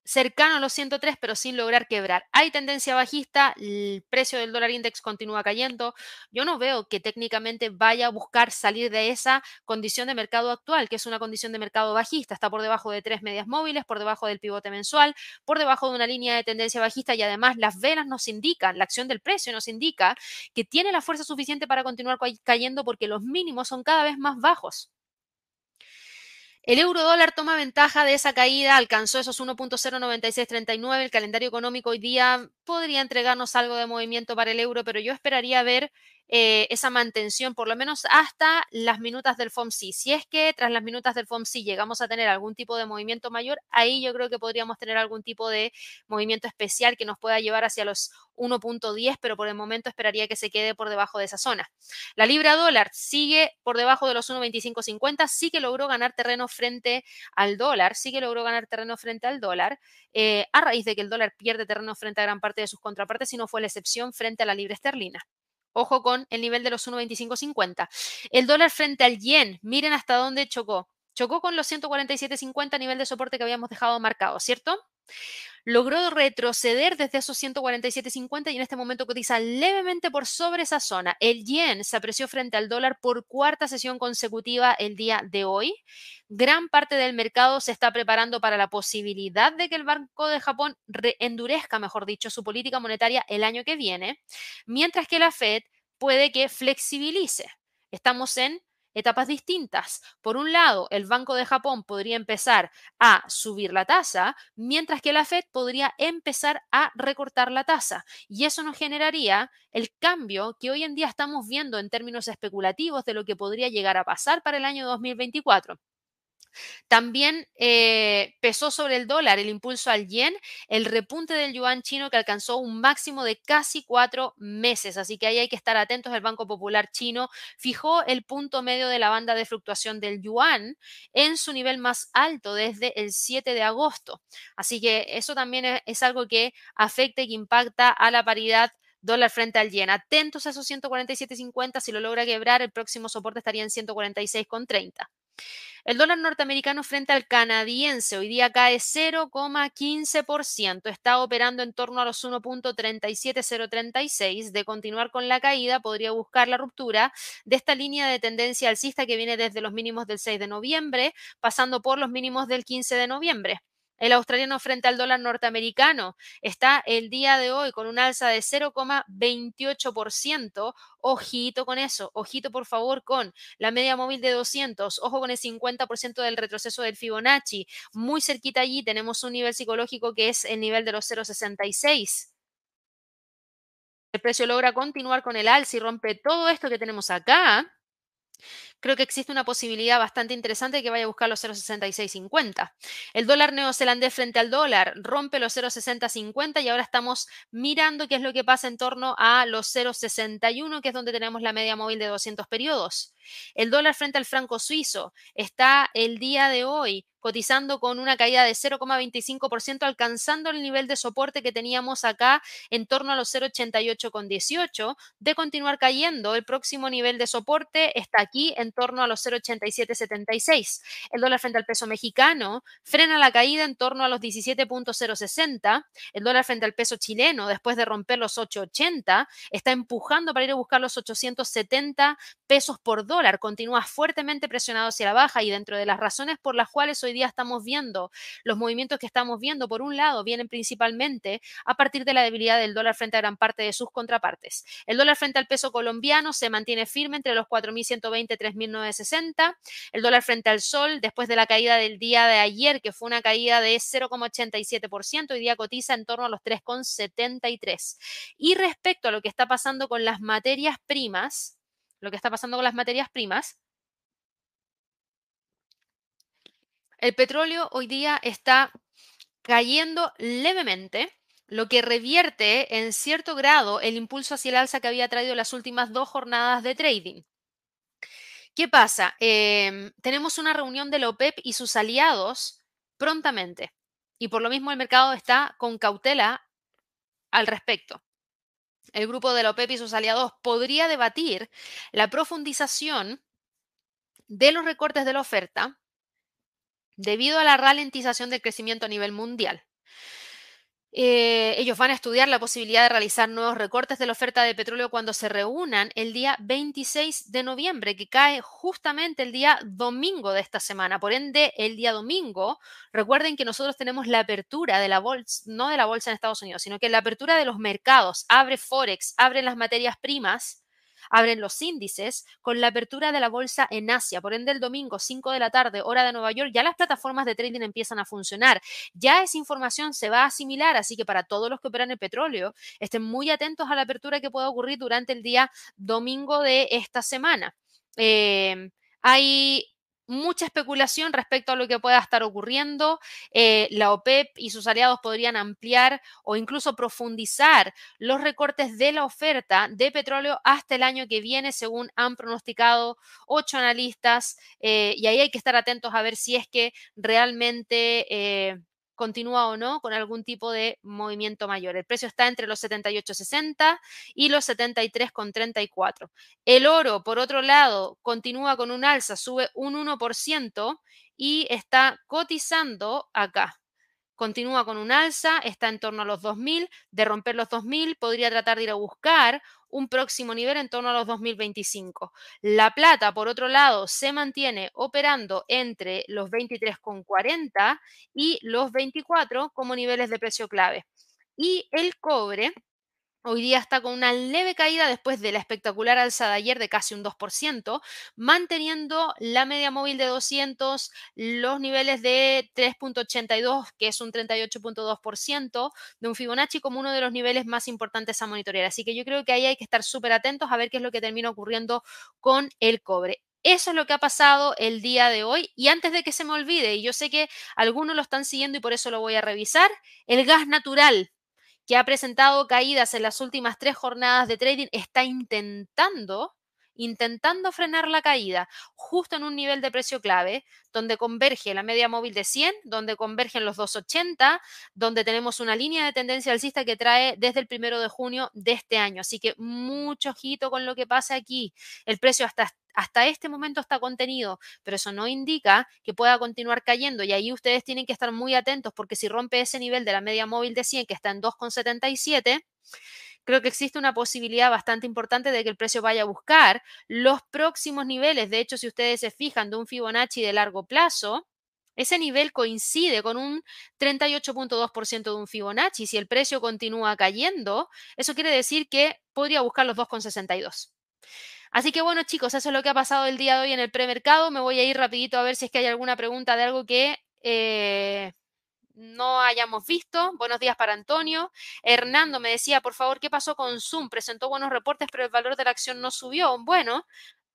cercano a los 103, pero sin lograr quebrar. Hay tendencia bajista, el precio del dólar index continúa cayendo. Yo no veo que técnicamente vaya a buscar salir de esa condición de mercado actual, que es una condición de mercado bajista. Está por debajo de tres medias móviles, por debajo del pivote mensual, por debajo de una línea de tendencia bajista y además las velas nos indican, la acción del precio nos indica que tiene la fuerza suficiente para continuar cayendo porque los mínimos son cada vez más bajos. El euro dólar toma ventaja de esa caída, alcanzó esos 1.09639. El calendario económico hoy día podría entregarnos algo de movimiento para el euro, pero yo esperaría ver eh, esa mantención, por lo menos hasta las minutas del FOMC. Si es que tras las minutas del FOMC llegamos a tener algún tipo de movimiento mayor, ahí yo creo que podríamos tener algún tipo de movimiento especial que nos pueda llevar hacia los 1.10, pero por el momento esperaría que se quede por debajo de esa zona. La libra dólar sigue por debajo de los 1.2550, sí que logró ganar terreno frente al dólar, sí que logró ganar terreno frente al dólar, eh, a raíz de que el dólar pierde terreno frente a gran parte de sus contrapartes y no fue la excepción frente a la libra esterlina. Ojo con el nivel de los 1.2550. El dólar frente al yen, miren hasta dónde chocó. Chocó con los 147.50 a nivel de soporte que habíamos dejado marcado, ¿cierto? logró retroceder desde esos 147.50 y en este momento cotiza levemente por sobre esa zona. El yen se apreció frente al dólar por cuarta sesión consecutiva el día de hoy. Gran parte del mercado se está preparando para la posibilidad de que el Banco de Japón endurezca, mejor dicho, su política monetaria el año que viene, mientras que la Fed puede que flexibilice. Estamos en etapas distintas. Por un lado, el Banco de Japón podría empezar a subir la tasa, mientras que la Fed podría empezar a recortar la tasa. Y eso nos generaría el cambio que hoy en día estamos viendo en términos especulativos de lo que podría llegar a pasar para el año 2024. También eh, pesó sobre el dólar el impulso al yen, el repunte del yuan chino que alcanzó un máximo de casi cuatro meses. Así que ahí hay que estar atentos. El Banco Popular chino fijó el punto medio de la banda de fluctuación del yuan en su nivel más alto desde el 7 de agosto. Así que eso también es, es algo que afecta y que impacta a la paridad dólar frente al yen. Atentos a esos 147.50. Si lo logra quebrar, el próximo soporte estaría en 146,30. El dólar norteamericano frente al canadiense hoy día cae 0,15%. Está operando en torno a los 1.37036. De continuar con la caída, podría buscar la ruptura de esta línea de tendencia alcista que viene desde los mínimos del 6 de noviembre, pasando por los mínimos del 15 de noviembre. El australiano frente al dólar norteamericano está el día de hoy con un alza de 0,28%. Ojito con eso, ojito por favor con la media móvil de 200, ojo con el 50% del retroceso del Fibonacci. Muy cerquita allí tenemos un nivel psicológico que es el nivel de los 0,66. El precio logra continuar con el alza y rompe todo esto que tenemos acá creo que existe una posibilidad bastante interesante de que vaya a buscar los 0,6650. El dólar neozelandés frente al dólar rompe los 0,6050 y ahora estamos mirando qué es lo que pasa en torno a los 0,61, que es donde tenemos la media móvil de 200 periodos. El dólar frente al franco suizo está el día de hoy cotizando con una caída de 0,25%, alcanzando el nivel de soporte que teníamos acá en torno a los 0,88,18. De continuar cayendo, el próximo nivel de soporte está aquí en torno a los 0,8776. El dólar frente al peso mexicano frena la caída en torno a los 17.060. El dólar frente al peso chileno, después de romper los 8.80, está empujando para ir a buscar los 870 pesos por dólar. Continúa fuertemente presionado hacia la baja y dentro de las razones por las cuales hoy día estamos viendo los movimientos que estamos viendo, por un lado, vienen principalmente a partir de la debilidad del dólar frente a gran parte de sus contrapartes. El dólar frente al peso colombiano se mantiene firme entre los 4.120 y 3.960. El dólar frente al sol, después de la caída del día de ayer, que fue una caída de 0,87%, hoy día cotiza en torno a los 3,73. Y respecto a lo que está pasando con las materias primas, lo que está pasando con las materias primas, el petróleo hoy día está cayendo levemente, lo que revierte en cierto grado el impulso hacia el alza que había traído las últimas dos jornadas de trading. ¿Qué pasa? Em, tenemos una reunión de la OPEP y sus aliados prontamente. Y por lo mismo el mercado está con cautela al respecto. El grupo de la OPEP y sus aliados podría debatir la profundización de los recortes de la oferta debido a la ralentización del crecimiento a nivel mundial. Eh, ellos van a estudiar la posibilidad de realizar nuevos recortes de la oferta de petróleo cuando se reúnan el día 26 de noviembre, que cae justamente el día domingo de esta semana. Por ende, el día domingo, recuerden que nosotros tenemos la apertura de la bolsa, no de la bolsa en Estados Unidos, sino que la apertura de los mercados, abre Forex, abre las materias primas abren los índices con la apertura de la bolsa en Asia. Por ende, el domingo, 5 de la tarde, hora de Nueva York, ya las plataformas de trading empiezan a funcionar. Ya esa información se va a asimilar, así que para todos los que operan el petróleo, estén muy atentos a la apertura que pueda ocurrir durante el día domingo de esta semana. Eh, hay mucha especulación respecto a lo que pueda estar ocurriendo. Eh, la OPEP y sus aliados podrían ampliar o incluso profundizar los recortes de la oferta de petróleo hasta el año que viene, según han pronosticado ocho analistas. Eh, y ahí hay que estar atentos a ver si es que realmente eh, continúa o no con algún tipo de movimiento mayor. El precio está entre los 78.60 y los 73.34. El oro, por otro lado, continúa con un alza, sube un 1% y está cotizando acá continúa con un alza, está en torno a los 2.000, de romper los 2.000 podría tratar de ir a buscar un próximo nivel en torno a los 2025. La plata, por otro lado, se mantiene operando entre los 23,40 y los 24 como niveles de precio clave. Y el cobre Hoy día está con una leve caída después de la espectacular alza de ayer de casi un 2%, manteniendo la media móvil de 200, los niveles de 3.82, que es un 38.2% de un Fibonacci como uno de los niveles más importantes a monitorear. Así que yo creo que ahí hay que estar súper atentos a ver qué es lo que termina ocurriendo con el cobre. Eso es lo que ha pasado el día de hoy. Y antes de que se me olvide, y yo sé que algunos lo están siguiendo y por eso lo voy a revisar, el gas natural que ha presentado caídas en las últimas tres jornadas de trading, está intentando intentando frenar la caída justo en un nivel de precio clave, donde converge la media móvil de 100, donde convergen los 280, donde tenemos una línea de tendencia alcista que trae desde el primero de junio de este año. Así que mucho ojito con lo que pasa aquí. El precio hasta hasta este momento está contenido, pero eso no indica que pueda continuar cayendo y ahí ustedes tienen que estar muy atentos porque si rompe ese nivel de la media móvil de 100 que está en 2,77, creo que existe una posibilidad bastante importante de que el precio vaya a buscar los próximos niveles. De hecho, si ustedes se fijan de un Fibonacci de largo plazo, ese nivel coincide con un 38.2% de un Fibonacci. Si el precio continúa cayendo, eso quiere decir que podría buscar los 2,62. Así que bueno, chicos, eso es lo que ha pasado el día de hoy en el premercado. Me voy a ir rapidito a ver si es que hay alguna pregunta de algo que eh, no hayamos visto. Buenos días para Antonio. Hernando me decía, por favor, ¿qué pasó con Zoom? Presentó buenos reportes, pero el valor de la acción no subió. Bueno,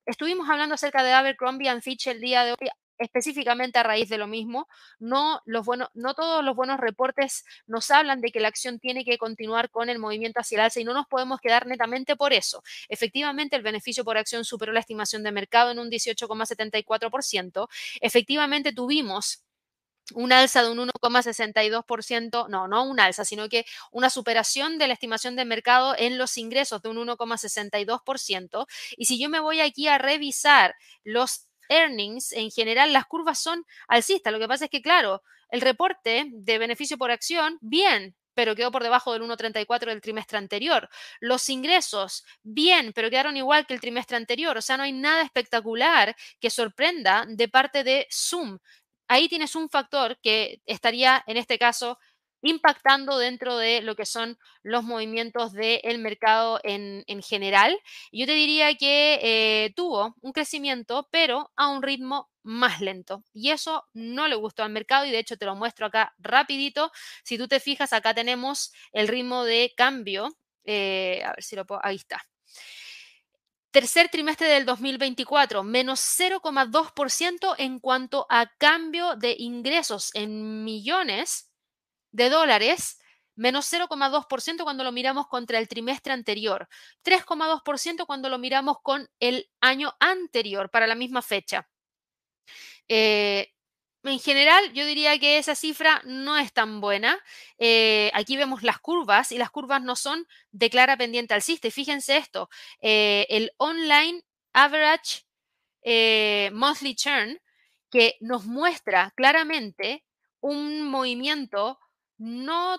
estuvimos hablando acerca de Abercrombie and Fitch el día de hoy específicamente a raíz de lo mismo. No, los no todos los buenos reportes nos hablan de que la acción tiene que continuar con el movimiento hacia el alza y no nos podemos quedar netamente por eso. Efectivamente, el beneficio por acción superó la estimación de mercado en un 18,74%. Efectivamente, tuvimos un alza de un 1,62%, no, no un alza, sino que una superación de la estimación de mercado en los ingresos de un 1,62%. Y si yo me voy aquí a revisar los earnings, en general las curvas son alcistas. Lo que pasa es que, claro, el reporte de beneficio por acción, bien, pero quedó por debajo del 1,34 del trimestre anterior. Los ingresos, bien, pero quedaron igual que el trimestre anterior. O sea, no hay nada espectacular que sorprenda de parte de Zoom. Ahí tienes un factor que estaría, en este caso, impactando dentro de lo que son los movimientos del mercado en, general. Yo te diría que eh, tuvo un crecimiento, pero a un ritmo más lento. Y eso no le gustó al mercado y de hecho te lo muestro acá rapidito. Si tú te fijas, acá tenemos el ritmo de cambio. Eh, a ver si lo puedo, ahí está. Tercer trimestre del 2024, menos 0,2% en cuanto a cambio de ingresos en millones de dólares, menos 0,2% cuando lo miramos contra el trimestre anterior, 3,2% cuando lo miramos con el año anterior para la misma fecha. Eh, en general, yo diría que esa cifra no es tan buena. Eh, aquí vemos las curvas y las curvas no son de clara pendiente alcista. Fíjense esto, eh, el online average monthly churn que nos muestra claramente un movimiento no,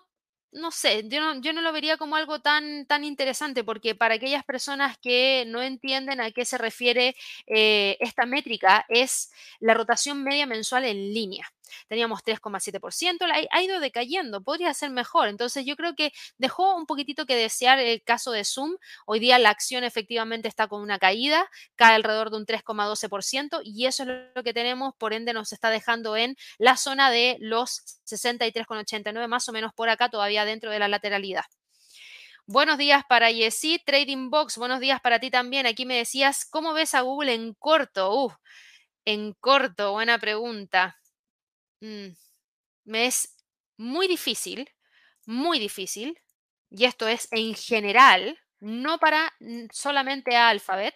no sé, yo no, yo no lo vería como algo tan, tan interesante porque para aquellas personas que no entienden a qué se refiere eh, esta métrica es la rotación media mensual en línea teníamos 3,7%, ha ido decayendo, podría ser mejor. Entonces yo creo que dejó un poquitito que desear el caso de Zoom. Hoy día la acción efectivamente está con una caída, cae alrededor de un 3,12% y eso es lo que tenemos, por ende nos está dejando en la zona de los 63,89, más o menos por acá, todavía dentro de la lateralidad. Buenos días para Yesi, Trading Box. Buenos días para ti también. Aquí me decías, ¿cómo ves a Google en corto? en corto? Buena pregunta. Mm, me es muy difícil, muy difícil, y esto es en general, no para solamente Alphabet,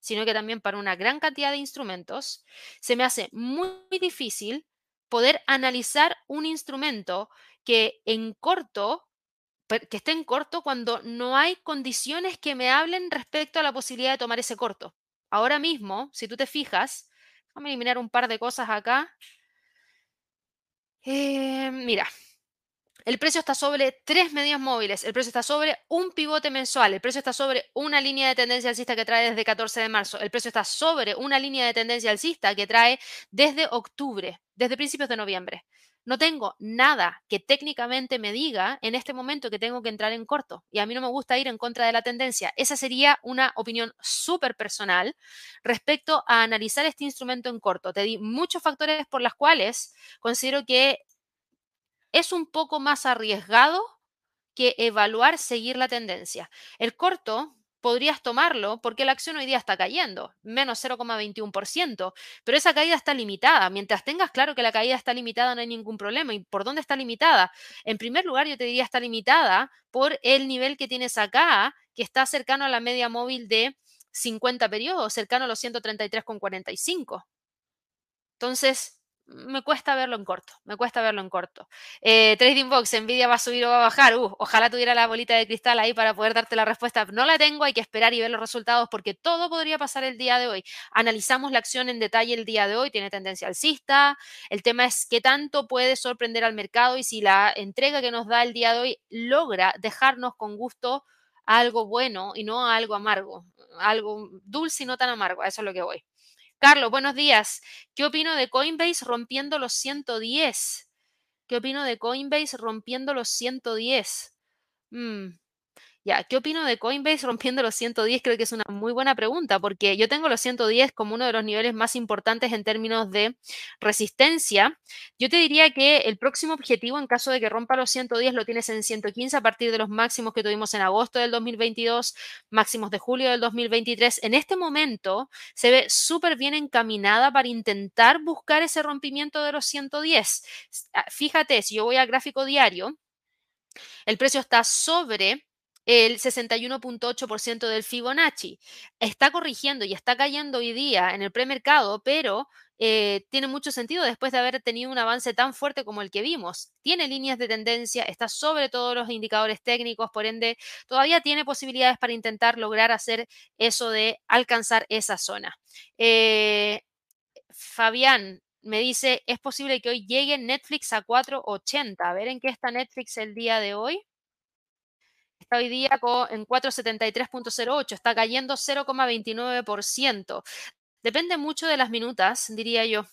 sino que también para una gran cantidad de instrumentos, se me hace muy difícil poder analizar un instrumento que en corto, que esté en corto cuando no hay condiciones que me hablen respecto a la posibilidad de tomar ese corto. Ahora mismo, si tú te fijas, vamos a eliminar un par de cosas acá. Eh, mira, el precio está sobre tres medias móviles, el precio está sobre un pivote mensual, el precio está sobre una línea de tendencia alcista que trae desde 14 de marzo, el precio está sobre una línea de tendencia alcista que trae desde octubre, desde principios de noviembre. No tengo nada que técnicamente me diga en este momento que tengo que entrar en corto y a mí no me gusta ir en contra de la tendencia. Esa sería una opinión súper personal respecto a analizar este instrumento en corto. Te di muchos factores por los cuales considero que es un poco más arriesgado que evaluar seguir la tendencia. El corto podrías tomarlo porque la acción hoy día está cayendo, menos 0,21%, pero esa caída está limitada. Mientras tengas claro que la caída está limitada, no hay ningún problema. ¿Y por dónde está limitada? En primer lugar, yo te diría está limitada por el nivel que tienes acá, que está cercano a la media móvil de 50 periodos, cercano a los 133,45. Entonces, me cuesta verlo en corto, me cuesta verlo en corto. Eh, Trading Box, Nvidia va a subir o va a bajar. Uh, ojalá tuviera la bolita de cristal ahí para poder darte la respuesta. No la tengo, hay que esperar y ver los resultados porque todo podría pasar el día de hoy. Analizamos la acción en detalle el día de hoy, tiene tendencia alcista. El tema es qué tanto puede sorprender al mercado y si la entrega que nos da el día de hoy logra dejarnos con gusto algo bueno y no algo amargo, algo dulce y no tan amargo. Eso es lo que voy. Carlos, buenos días. ¿Qué opino de Coinbase rompiendo los 110? ¿Qué opino de Coinbase rompiendo los 110? Mm, ¿qué opino de Coinbase rompiendo los 110? Creo que es una muy buena pregunta porque yo tengo los 110 como uno de los niveles más importantes en términos de resistencia. Yo te diría que el próximo objetivo en caso de que rompa los 110 lo tienes en 115 a partir de los máximos que tuvimos en agosto del 2022, máximos de julio del 2023. En este momento se ve súper bien encaminada para intentar buscar ese rompimiento de los 110. Ah, fíjate, si yo voy al gráfico diario, el precio está sobre el 61.8% del Fibonacci. Está corrigiendo y está cayendo hoy día en el premercado, pero eh, tiene mucho sentido después de haber tenido un avance tan fuerte como el que vimos. Tiene líneas de tendencia, está sobre todos los indicadores técnicos, por ende, todavía tiene posibilidades para intentar lograr hacer eso de alcanzar esa zona. Eh, Fabián, me dice, ¿es posible que hoy llegue Netflix a 4.80? A ver en qué está Netflix el día de hoy. Está hoy día en 473.08, está cayendo 0,29%. Depende mucho de las minutas, diría yo.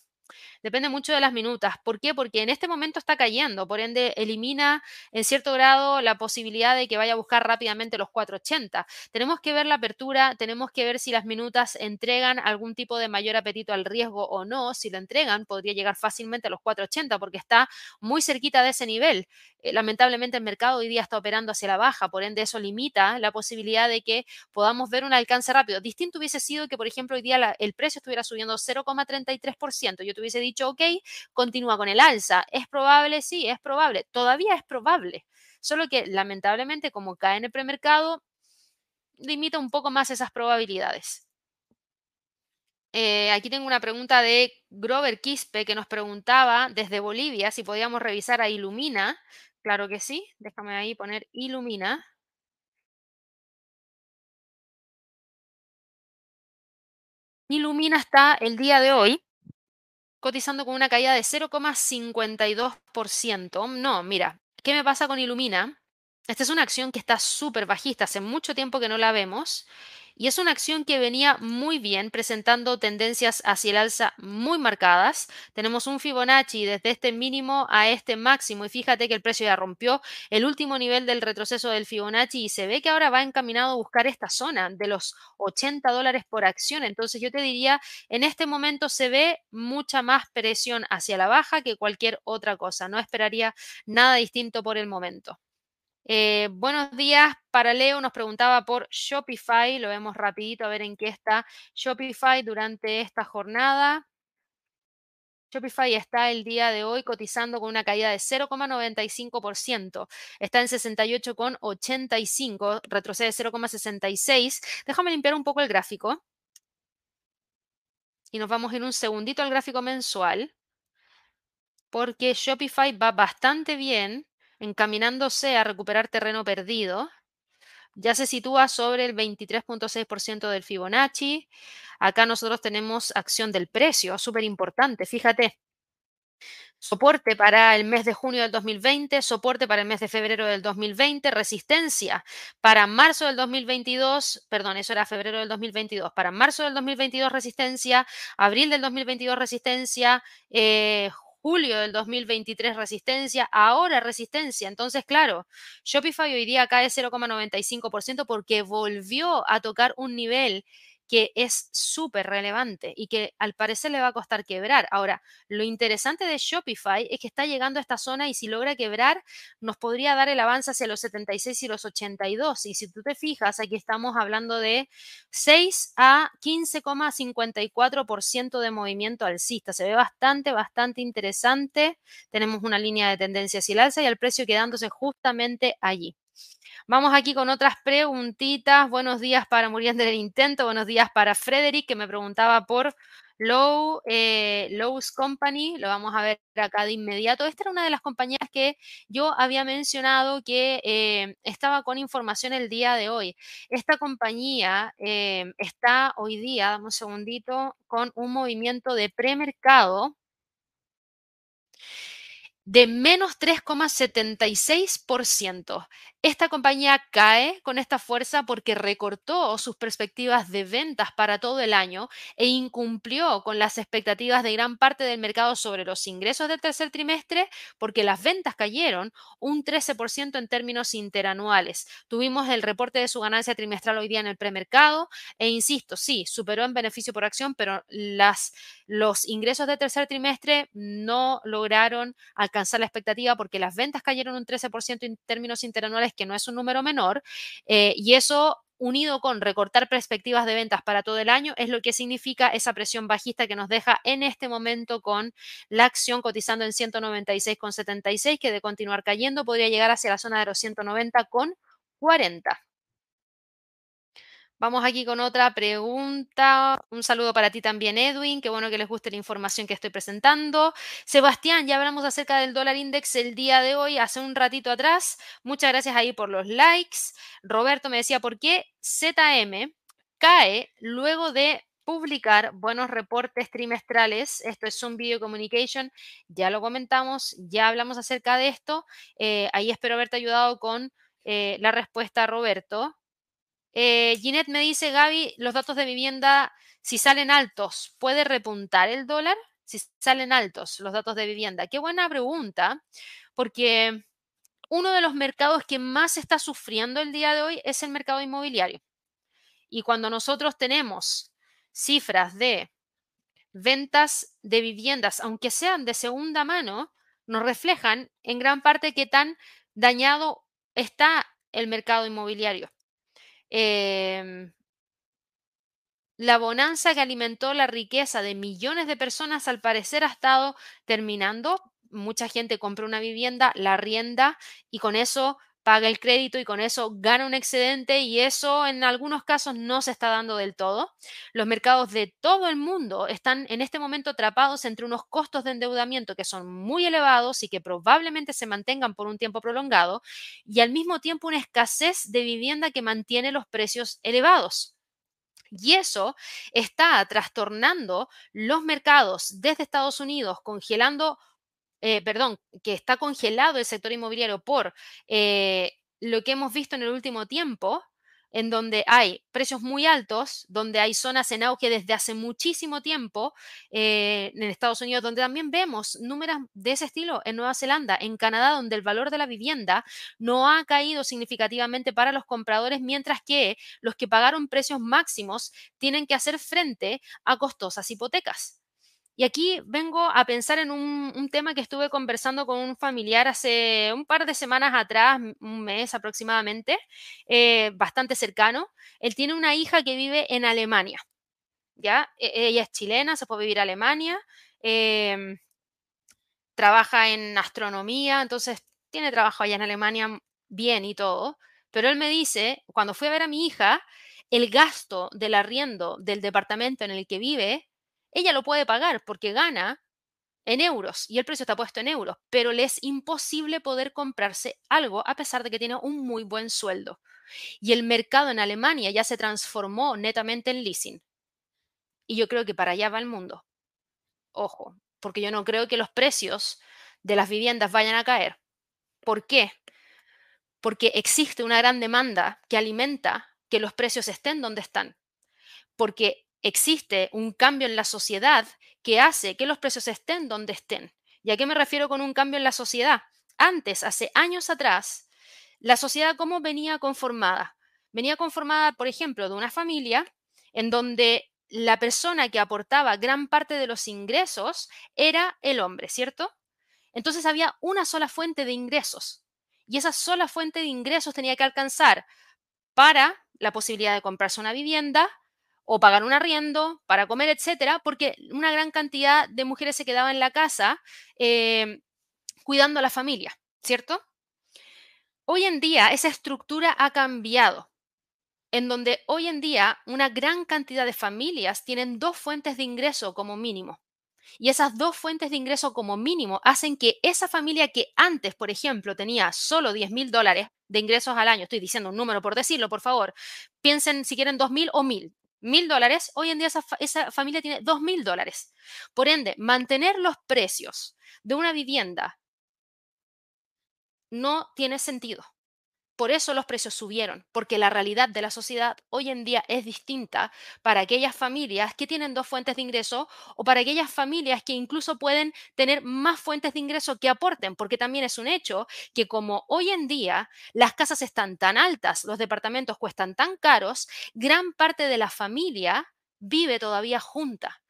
Depende mucho de las minutas. ¿Por qué? Porque en este momento está cayendo, por ende elimina en cierto grado la posibilidad de que vaya a buscar rápidamente los 480. Tenemos que ver la apertura, tenemos que ver si las minutas entregan algún tipo de mayor apetito al riesgo o no. Si lo entregan, podría llegar fácilmente a los 480 porque está muy cerquita de ese nivel. Eh, lamentablemente el mercado hoy día está operando hacia la baja, por ende eso limita la posibilidad de que podamos ver un alcance rápido. Distinto hubiese sido que, por ejemplo, hoy día el precio estuviera subiendo 0,33%. Yo te hubiese dicho dicho, ok, continúa con el alza. ¿Es probable? Sí, es probable. Todavía es probable. Solo que lamentablemente como cae en el premercado, limita un poco más esas probabilidades. Eh, aquí tengo una pregunta de Grover Quispe que nos preguntaba desde Bolivia si podíamos revisar a Ilumina. Claro que sí, déjame ahí poner Ilumina. Ilumina está el día de hoy cotizando con una caída de 0,52%. No, mira, ¿qué me pasa con Ilumina? Esta es una acción que está súper bajista, hace mucho tiempo que no la vemos y es una acción que venía muy bien, presentando tendencias hacia el alza muy marcadas. Tenemos un Fibonacci desde este mínimo a este máximo y fíjate que el precio ya rompió el último nivel del retroceso del Fibonacci y se ve que ahora va encaminado a buscar esta zona de los 80 dólares por acción. Entonces yo te diría, en este momento se ve mucha más presión hacia la baja que cualquier otra cosa. No esperaría nada distinto por el momento. Eh, buenos días para Leo, nos preguntaba por Shopify, lo vemos rapidito a ver en qué está Shopify durante esta jornada. Shopify está el día de hoy cotizando con una caída de 0,95%. Está en 68,85, retrocede 0,66. Déjame limpiar un poco el gráfico. Y nos vamos en un segundito al gráfico mensual. Porque Shopify va bastante bien encaminándose a recuperar terreno perdido. Ya se sitúa sobre el 23.6% del Fibonacci. Acá nosotros tenemos acción del precio, súper importante, fíjate. Soporte para el mes de junio del 2020, soporte para el mes de febrero del 2020, resistencia para marzo del 2022, perdón, eso era febrero del 2022, para marzo del 2022 resistencia, abril del 2022 resistencia, eh, julio del 2023 resistencia, ahora resistencia. Entonces, claro, Shopify hoy día cae 0,95% porque volvió a tocar un nivel que es súper relevante y que al parecer le va a costar quebrar. Ahora, lo interesante de Shopify es que está llegando a esta zona y si logra quebrar, nos podría dar el avance hacia los 76 y los 82. Y si tú te fijas, aquí estamos hablando de 6 a 15,54% de movimiento alcista. Se ve bastante, bastante interesante. Tenemos una línea de tendencia hacia el alza y el precio quedándose justamente allí. Vamos aquí con otras preguntitas. Buenos días para Muriel del Intento. Buenos días para Frederick, que me preguntaba por Low, eh, Lowe's Company. Lo vamos a ver acá de inmediato. Esta era una de las compañías que yo había mencionado que eh, estaba con información el día de hoy. Esta compañía eh, está hoy día, dame un segundito, con un movimiento de premercado de menos 3,76%. Esta compañía cae con esta fuerza porque recortó sus perspectivas de ventas para todo el año e incumplió con las expectativas de gran parte del mercado sobre los ingresos del tercer trimestre porque las ventas cayeron un 13% en términos interanuales. Tuvimos el reporte de su ganancia trimestral hoy día en el premercado e insisto, sí, superó en beneficio por acción, pero las, los ingresos del tercer trimestre no lograron alcanzar la expectativa porque las ventas cayeron un 13% en términos interanuales que no es un número menor, eh, y eso unido con recortar perspectivas de ventas para todo el año, es lo que significa esa presión bajista que nos deja en este momento con la acción cotizando en 196,76, que de continuar cayendo podría llegar hacia la zona de los 190,40. Vamos aquí con otra pregunta. Un saludo para ti también, Edwin. Qué bueno que les guste la información que estoy presentando. Sebastián, ya hablamos acerca del dólar index el día de hoy, hace un ratito atrás. Muchas gracias ahí por los likes. Roberto me decía, ¿por qué ZM cae luego de publicar buenos reportes trimestrales. Esto es un Video Communication. Ya lo comentamos, ya hablamos acerca de esto. Eh, ahí espero haberte ayudado con eh, la respuesta, Roberto. Eh, Ginette me dice, Gaby, los datos de vivienda, si salen altos, ¿puede repuntar el dólar? Si salen altos los datos de vivienda. Qué buena pregunta, porque uno de los mercados que más está sufriendo el día de hoy es el mercado inmobiliario. Y cuando nosotros tenemos cifras de ventas de viviendas, aunque sean de segunda mano, nos reflejan en gran parte qué tan dañado está el mercado inmobiliario. Em, la bonanza que alimentó la riqueza de millones de personas al parecer ha estado terminando. Mucha gente compra una vivienda, la rienda y con eso paga el crédito y con eso gana un excedente y eso en algunos casos no se está dando del todo. Los mercados de todo el mundo están en este momento atrapados entre unos costos de endeudamiento que son muy elevados y que probablemente se mantengan por un tiempo prolongado y al mismo tiempo una escasez de vivienda que mantiene los precios elevados. Y eso está trastornando los mercados desde Estados Unidos, congelando eh, perdón, que está congelado el sector inmobiliario por eh, lo que hemos visto en el último tiempo, en donde hay precios muy altos, donde hay zonas en auge desde hace muchísimo tiempo, eh, en Estados Unidos, donde también vemos números de ese estilo en Nueva Zelanda, en Canadá, donde el valor de la vivienda no ha caído significativamente para los compradores, mientras que los que pagaron precios máximos tienen que hacer frente a costosas hipotecas. Y aquí vengo a pensar en un, tema que estuve conversando con un familiar hace un par de semanas atrás, un mes aproximadamente, eh, bastante cercano. Él tiene una hija que vive en Alemania. ¿ya? E, ella es chilena, se a vivir a Alemania. Em, trabaja en astronomía, entonces tiene trabajo allá en Alemania bien y todo, pero él me dice, cuando fui a ver a mi hija, el gasto del arriendo del departamento en el que vive, ella lo puede pagar porque gana en euros y el precio está puesto en euros, pero le es imposible poder comprarse algo a pesar de que tiene un muy buen sueldo. Y el mercado en Alemania ya se transformó netamente en leasing. Y yo creo que para allá va el mundo. Ojo, porque yo no creo que los precios de las viviendas vayan a caer. ¿Por qué? Porque existe una gran demanda que alimenta que los precios estén donde están. Porque existe un cambio en la sociedad que hace que los precios estén donde estén. ¿Y a qué me refiero con un cambio en la sociedad? Antes, hace años atrás, la sociedad cómo venía conformada? Venía conformada, por ejemplo, de una familia en donde la persona que aportaba gran parte de los ingresos era el hombre, ¿cierto? Entonces había una sola fuente de ingresos y esa sola fuente de ingresos tenía que alcanzar para la posibilidad de comprarse una vivienda, o pagar un arriendo para comer, etcétera, porque una gran cantidad de mujeres se quedaban en la casa eh, cuidando a la familia, ¿cierto? Hoy en día esa estructura ha cambiado, en donde hoy en día una gran cantidad de familias tienen dos fuentes de ingreso como mínimo. Y esas dos fuentes de ingreso como mínimo hacen que esa familia que antes, por ejemplo, tenía solo 10 mil dólares de ingresos al año, estoy diciendo un número por decirlo, por favor, piensen si quieren 2 mil o mil, mil dólares, hoy en día esa, familia tiene dos mil dólares. Por ende, mantener los precios de una vivienda no tiene sentido. Por eso los precios subieron, porque la realidad de la sociedad hoy en día es distinta para aquellas familias que tienen dos fuentes de ingreso o para aquellas familias que incluso pueden tener más fuentes de ingreso que aporten, porque también es un hecho que como hoy en día las casas están tan altas, los departamentos cuestan tan caros, gran parte de la familia vive todavía junta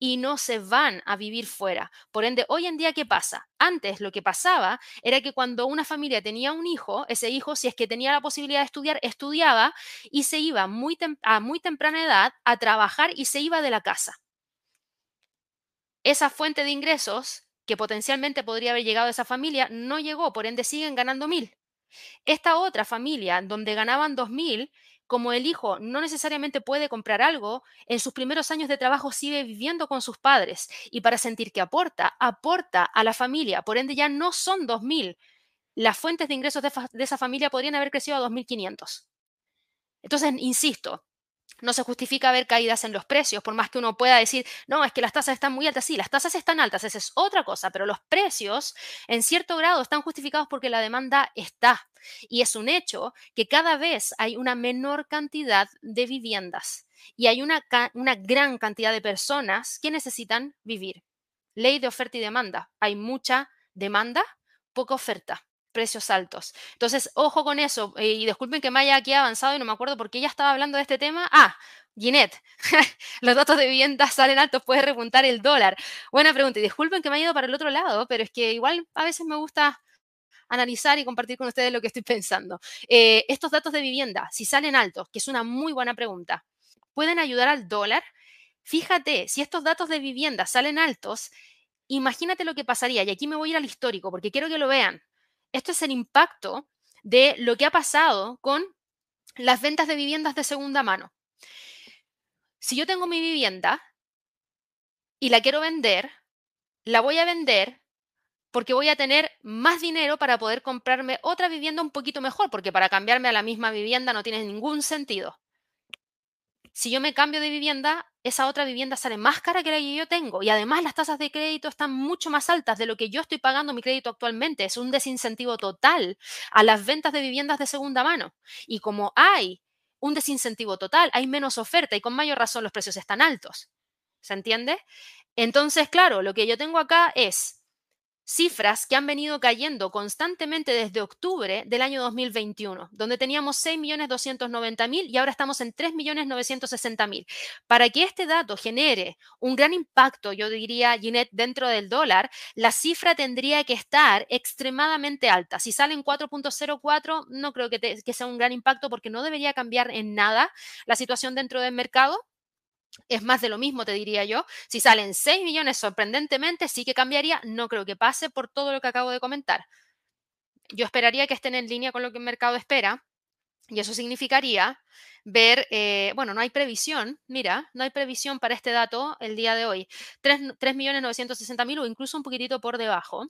y no se van a vivir fuera. Por ende, hoy en día, ¿qué pasa? Antes lo que pasaba era que cuando una familia tenía un hijo, ese hijo, si es que tenía la posibilidad de estudiar, estudiaba y se iba muy a muy temprana edad a trabajar y se iba de la casa. Esa fuente de ingresos que potencialmente podría haber llegado a esa familia no llegó, por ende siguen ganando mil. Esta otra familia, donde ganaban dos mil, como el hijo no necesariamente puede comprar algo, en sus primeros años de trabajo sigue viviendo con sus padres y para sentir que aporta, aporta a la familia. Por ende, ya no son 2.000. Las fuentes de ingresos de, de esa familia podrían haber crecido a 2.500. Entonces, insisto, no se justifica ver caídas en los precios, por más que uno pueda decir, no, es que las tasas están muy altas. Sí, las tasas están altas, esa es otra cosa, pero los precios en cierto grado están justificados porque la demanda está. Y es un hecho que cada vez hay una menor cantidad de viviendas y hay una, una gran cantidad de personas que necesitan vivir. Ley de oferta y demanda. Hay mucha demanda, poca oferta precios altos. Entonces, ojo con eso. Eh, y disculpen que me haya aquí avanzado y no me acuerdo por qué ella estaba hablando de este tema. Ah, Ginette, los datos de vivienda salen altos, puede repuntar el dólar. Buena pregunta. Y disculpen que me haya ido para el otro lado, pero es que igual a veces me gusta analizar y compartir con ustedes lo que estoy pensando. Eh, estos datos de vivienda, si salen altos, que es una muy buena pregunta, ¿pueden ayudar al dólar? Fíjate, si estos datos de vivienda salen altos, imagínate lo que pasaría. Y aquí me voy a ir al histórico porque quiero que lo vean. Esto es el impacto de lo que ha pasado con las ventas de viviendas de segunda mano. Si yo tengo mi vivienda y la quiero vender, la voy a vender porque voy a tener más dinero para poder comprarme otra vivienda un poquito mejor, porque para cambiarme a la misma vivienda no tiene ningún sentido. Si yo me cambio de vivienda, esa otra vivienda sale más cara que la que yo tengo y además las tasas de crédito están mucho más altas de lo que yo estoy pagando mi crédito actualmente. Es un desincentivo total a las ventas de viviendas de segunda mano. Y como hay un desincentivo total, hay menos oferta y con mayor razón los precios están altos. ¿Se entiende? Entonces, claro, lo que yo tengo acá es cifras que han venido cayendo constantemente desde octubre del año 2021, donde teníamos 6.290.000 y ahora estamos en 3.960.000. Para que este dato genere un gran impacto, yo diría, Ginette, dentro del dólar, la cifra tendría que estar extremadamente alta. Si sale en 4.04, no creo que, que sea un gran impacto porque no debería cambiar en nada la situación dentro del mercado es más de lo mismo, te diría yo. Si salen 6 millones sorprendentemente, sí que cambiaría. No creo que pase por todo lo que acabo de comentar. Yo esperaría que estén en línea con lo que el mercado espera. Y eso significaría ver, eh, bueno, no hay previsión, mira, no hay previsión para este dato el día de hoy. 3.960.000 o incluso un poquitito por debajo.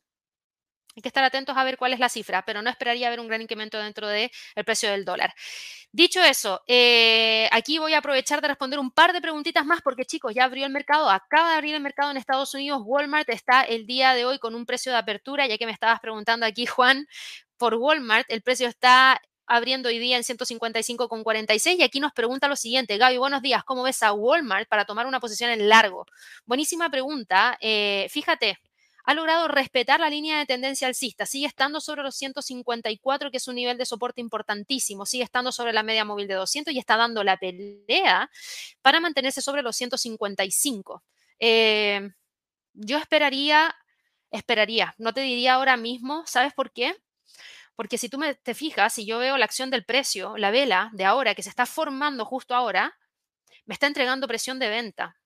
Hay que estar atentos a ver cuál es la cifra, pero no esperaría ver un gran incremento dentro del precio del dólar. Dicho eso, eh, aquí voy a aprovechar de responder un par de preguntitas más porque chicos, ya abrió el mercado, acaba de abrir el mercado en Estados Unidos, Walmart está el día de hoy con un precio de apertura, ya que me estabas preguntando aquí, Juan, por Walmart, el precio está abriendo hoy día en 155,46 y aquí nos pregunta lo siguiente, Gaby, buenos días, ¿cómo ves a Walmart para tomar una posición en largo? Buenísima pregunta, eh, fíjate, ha logrado respetar la línea de tendencia alcista. Sigue estando sobre los 154, que es un nivel de soporte importantísimo. Sigue estando sobre la media móvil de 200 y está dando la pelea para mantenerse sobre los 155. Eh, yo esperaría, esperaría, no te diría ahora mismo, ¿sabes por qué? Porque si tú me, te fijas, si yo veo la acción del precio, la vela de ahora que se está formando justo ahora, me está entregando presión de venta.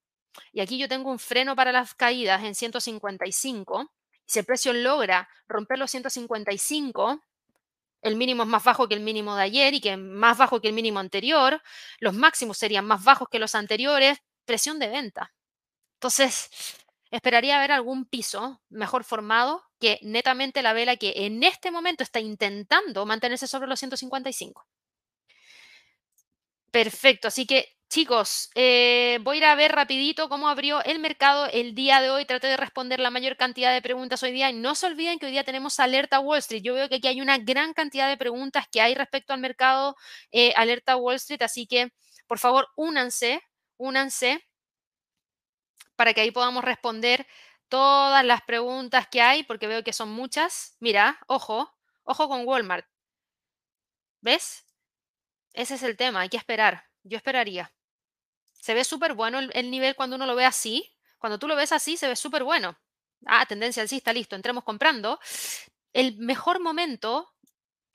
Y aquí yo tengo un freno para las caídas en 155. Si el precio logra romper los 155, el mínimo es más bajo que el mínimo de ayer y que más bajo que el mínimo anterior, los máximos serían más bajos que los anteriores, presión de venta. Entonces, esperaría ver algún piso mejor formado que netamente la vela que en este momento está intentando mantenerse sobre los 155. Perfecto, así que Chicos, eh, voy a ir a ver rapidito cómo abrió el mercado el día de hoy. Traté de responder la mayor cantidad de preguntas hoy día. Y no se olviden que hoy día tenemos alerta Wall Street. Yo veo que aquí hay una gran cantidad de preguntas que hay respecto al mercado eh, alerta Wall Street. Así que, por favor, únanse, únanse para que ahí podamos responder todas las preguntas que hay, porque veo que son muchas. Mira, ojo, ojo con Walmart. ¿Ves? Ese es el tema, hay que esperar. Yo esperaría. Se ve súper bueno el, nivel cuando uno lo ve así. Cuando tú lo ves así, se ve súper bueno. Ah, tendencia alcista, listo, entremos comprando. El mejor momento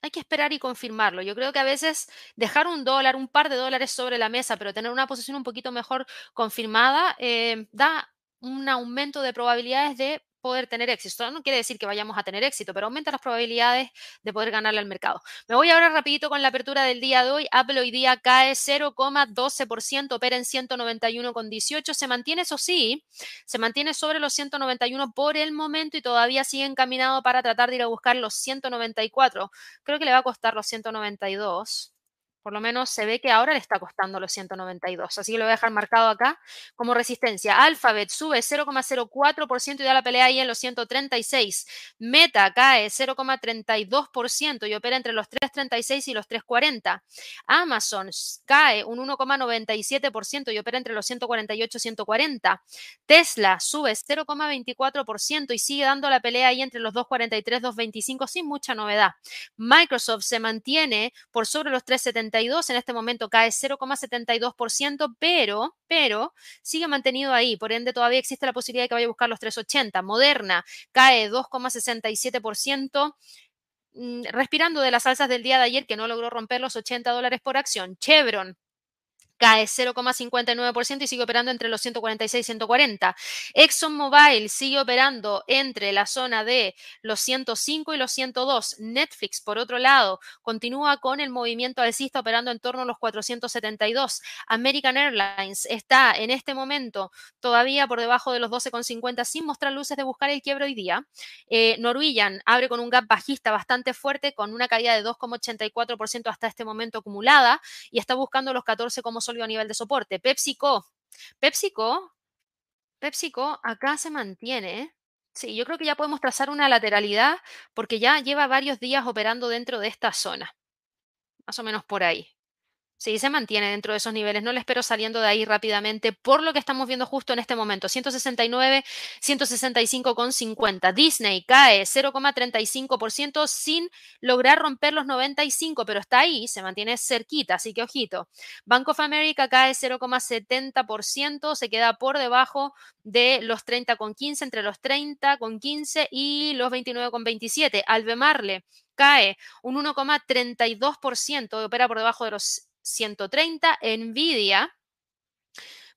hay que esperar y confirmarlo. Yo creo que a veces dejar un dólar, un par de dólares sobre la mesa, pero tener una posición un poquito mejor confirmada, eh, da un aumento de probabilidades de poder tener éxito. No quiere decir que vayamos a tener éxito, pero aumenta las probabilidades de poder ganarle al mercado. Me voy ahora rapidito con la apertura del día de hoy. Apple hoy día cae 0,12%, opera en 191,18. Se mantiene, eso sí, se mantiene sobre los 191 por el momento y todavía sigue encaminado para tratar de ir a buscar los 194. Creo que le va a costar los 192. Por lo menos se ve que ahora le está costando los 192. Así que lo voy a dejar marcado acá como resistencia. Alphabet sube 0,04% y da la pelea ahí en los 136. Meta cae 0,32% y opera entre los 3,36 y los 3,40. Amazon cae un 1,97% y opera entre los 148 y 140. Tesla sube 0,24% y sigue dando la pelea ahí entre los 2,43 y 2,25 sin mucha novedad. Microsoft se mantiene por sobre los 3,70 en este momento cae 0,72%, pero, pero sigue mantenido ahí, por ende todavía existe la posibilidad de que vaya a buscar los 3,80. Moderna cae 2,67% mm, respirando de las alzas del día de ayer que no logró romper los 80 dólares por acción. Chevron cae 0,59% y sigue operando entre los 146 y 140. ExxonMobil sigue operando entre la zona de los 105 y los 102. Netflix, por otro lado, continúa con el movimiento alcista operando en torno a los 472. American Airlines está en este momento todavía por debajo de los 12,50 sin mostrar luces de buscar el quiebre hoy día. Eh, Norwegian abre con un gap bajista bastante fuerte con una caída de 2,84% hasta este momento acumulada y está buscando los 14, a nivel de soporte. PepsiCo. PepsiCo. PepsiCo acá se mantiene. Sí, yo creo que ya podemos trazar una lateralidad porque ya lleva varios días operando dentro de esta zona. Más o menos por ahí. Sí, se mantiene dentro de esos niveles. No le espero saliendo de ahí rápidamente por lo que estamos viendo justo en este momento. 169, 165,50. Disney cae 0,35% sin lograr romper los 95, pero está ahí, se mantiene cerquita, así que ojito. Bank of America cae 0,70%, se queda por debajo de los 30,15, entre los 30,15 y los 29,27. Albemarle cae un 1,32% y opera por debajo de los 130. Nvidia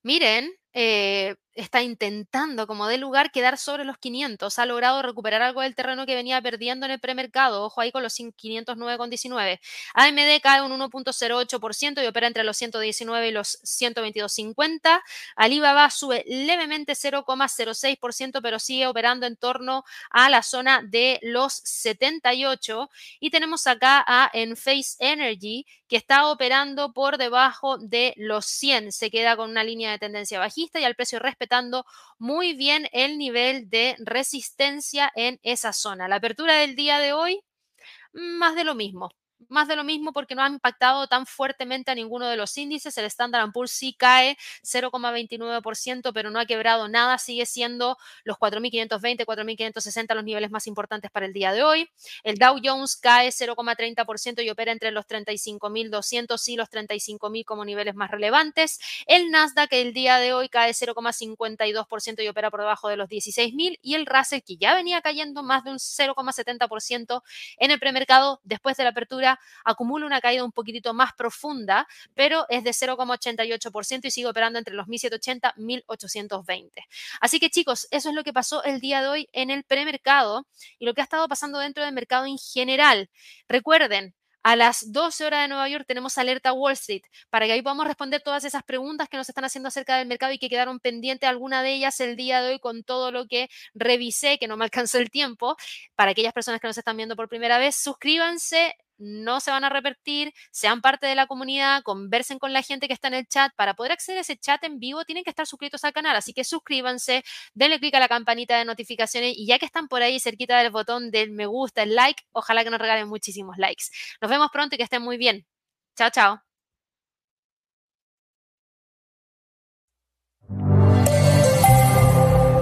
Miren, eh, está intentando, como de lugar, quedar sobre los 500. Ha logrado recuperar algo del terreno que venía perdiendo en el premercado. Ojo ahí con los 509,19. AMD cae un 1.08% y opera entre los 119 y los 122,50. Alibaba sube levemente 0,06%, pero sigue operando en torno a la zona de los 78. Y tenemos acá a Enphase Energy, que está operando por debajo de los 100. Se queda con una línea de tendencia bajista y al precio respetando muy bien el nivel de resistencia en esa zona. La apertura del día de hoy, más de lo mismo más de lo mismo porque no ha impactado tan fuertemente a ninguno de los índices. El Standard Poor's sí cae 0,29%, pero no ha quebrado nada. Sigue siendo los 4.520, 4.560 los niveles más importantes para el día de hoy. El Dow Jones cae 0,30% y opera entre los 35.200 y los 35.000 como niveles más relevantes. El Nasdaq el día de hoy cae 0,52% y opera por debajo de los 16.000 y el Russell que ya venía cayendo más de un 0,70% en el premercado después de la apertura acumula una caída un poquitito más profunda, pero es de 0,88% y sigue operando entre los 1780 y 1820. Así que chicos, eso es lo que pasó el día de hoy en el premercado y lo que ha estado pasando dentro del mercado en general. Recuerden, a las 12 horas de Nueva York tenemos alerta Wall Street para que ahí podamos responder todas esas preguntas que nos están haciendo acerca del mercado y que quedaron pendientes alguna de ellas el día de hoy con todo lo que revisé, que no me alcanzó el tiempo. Para aquellas personas que nos están viendo por primera vez, suscríbanse, no se van a repetir, sean parte de la comunidad, conversen con la gente que está en el chat. Para poder acceder a ese chat en vivo tienen que estar suscritos al canal, así que suscríbanse, denle clic a la campanita de notificaciones y ya que están por ahí cerquita del botón del me gusta, el like, ojalá que nos regalen muchísimos likes. Nos vemos pronto y que estén muy bien. Chao, chao.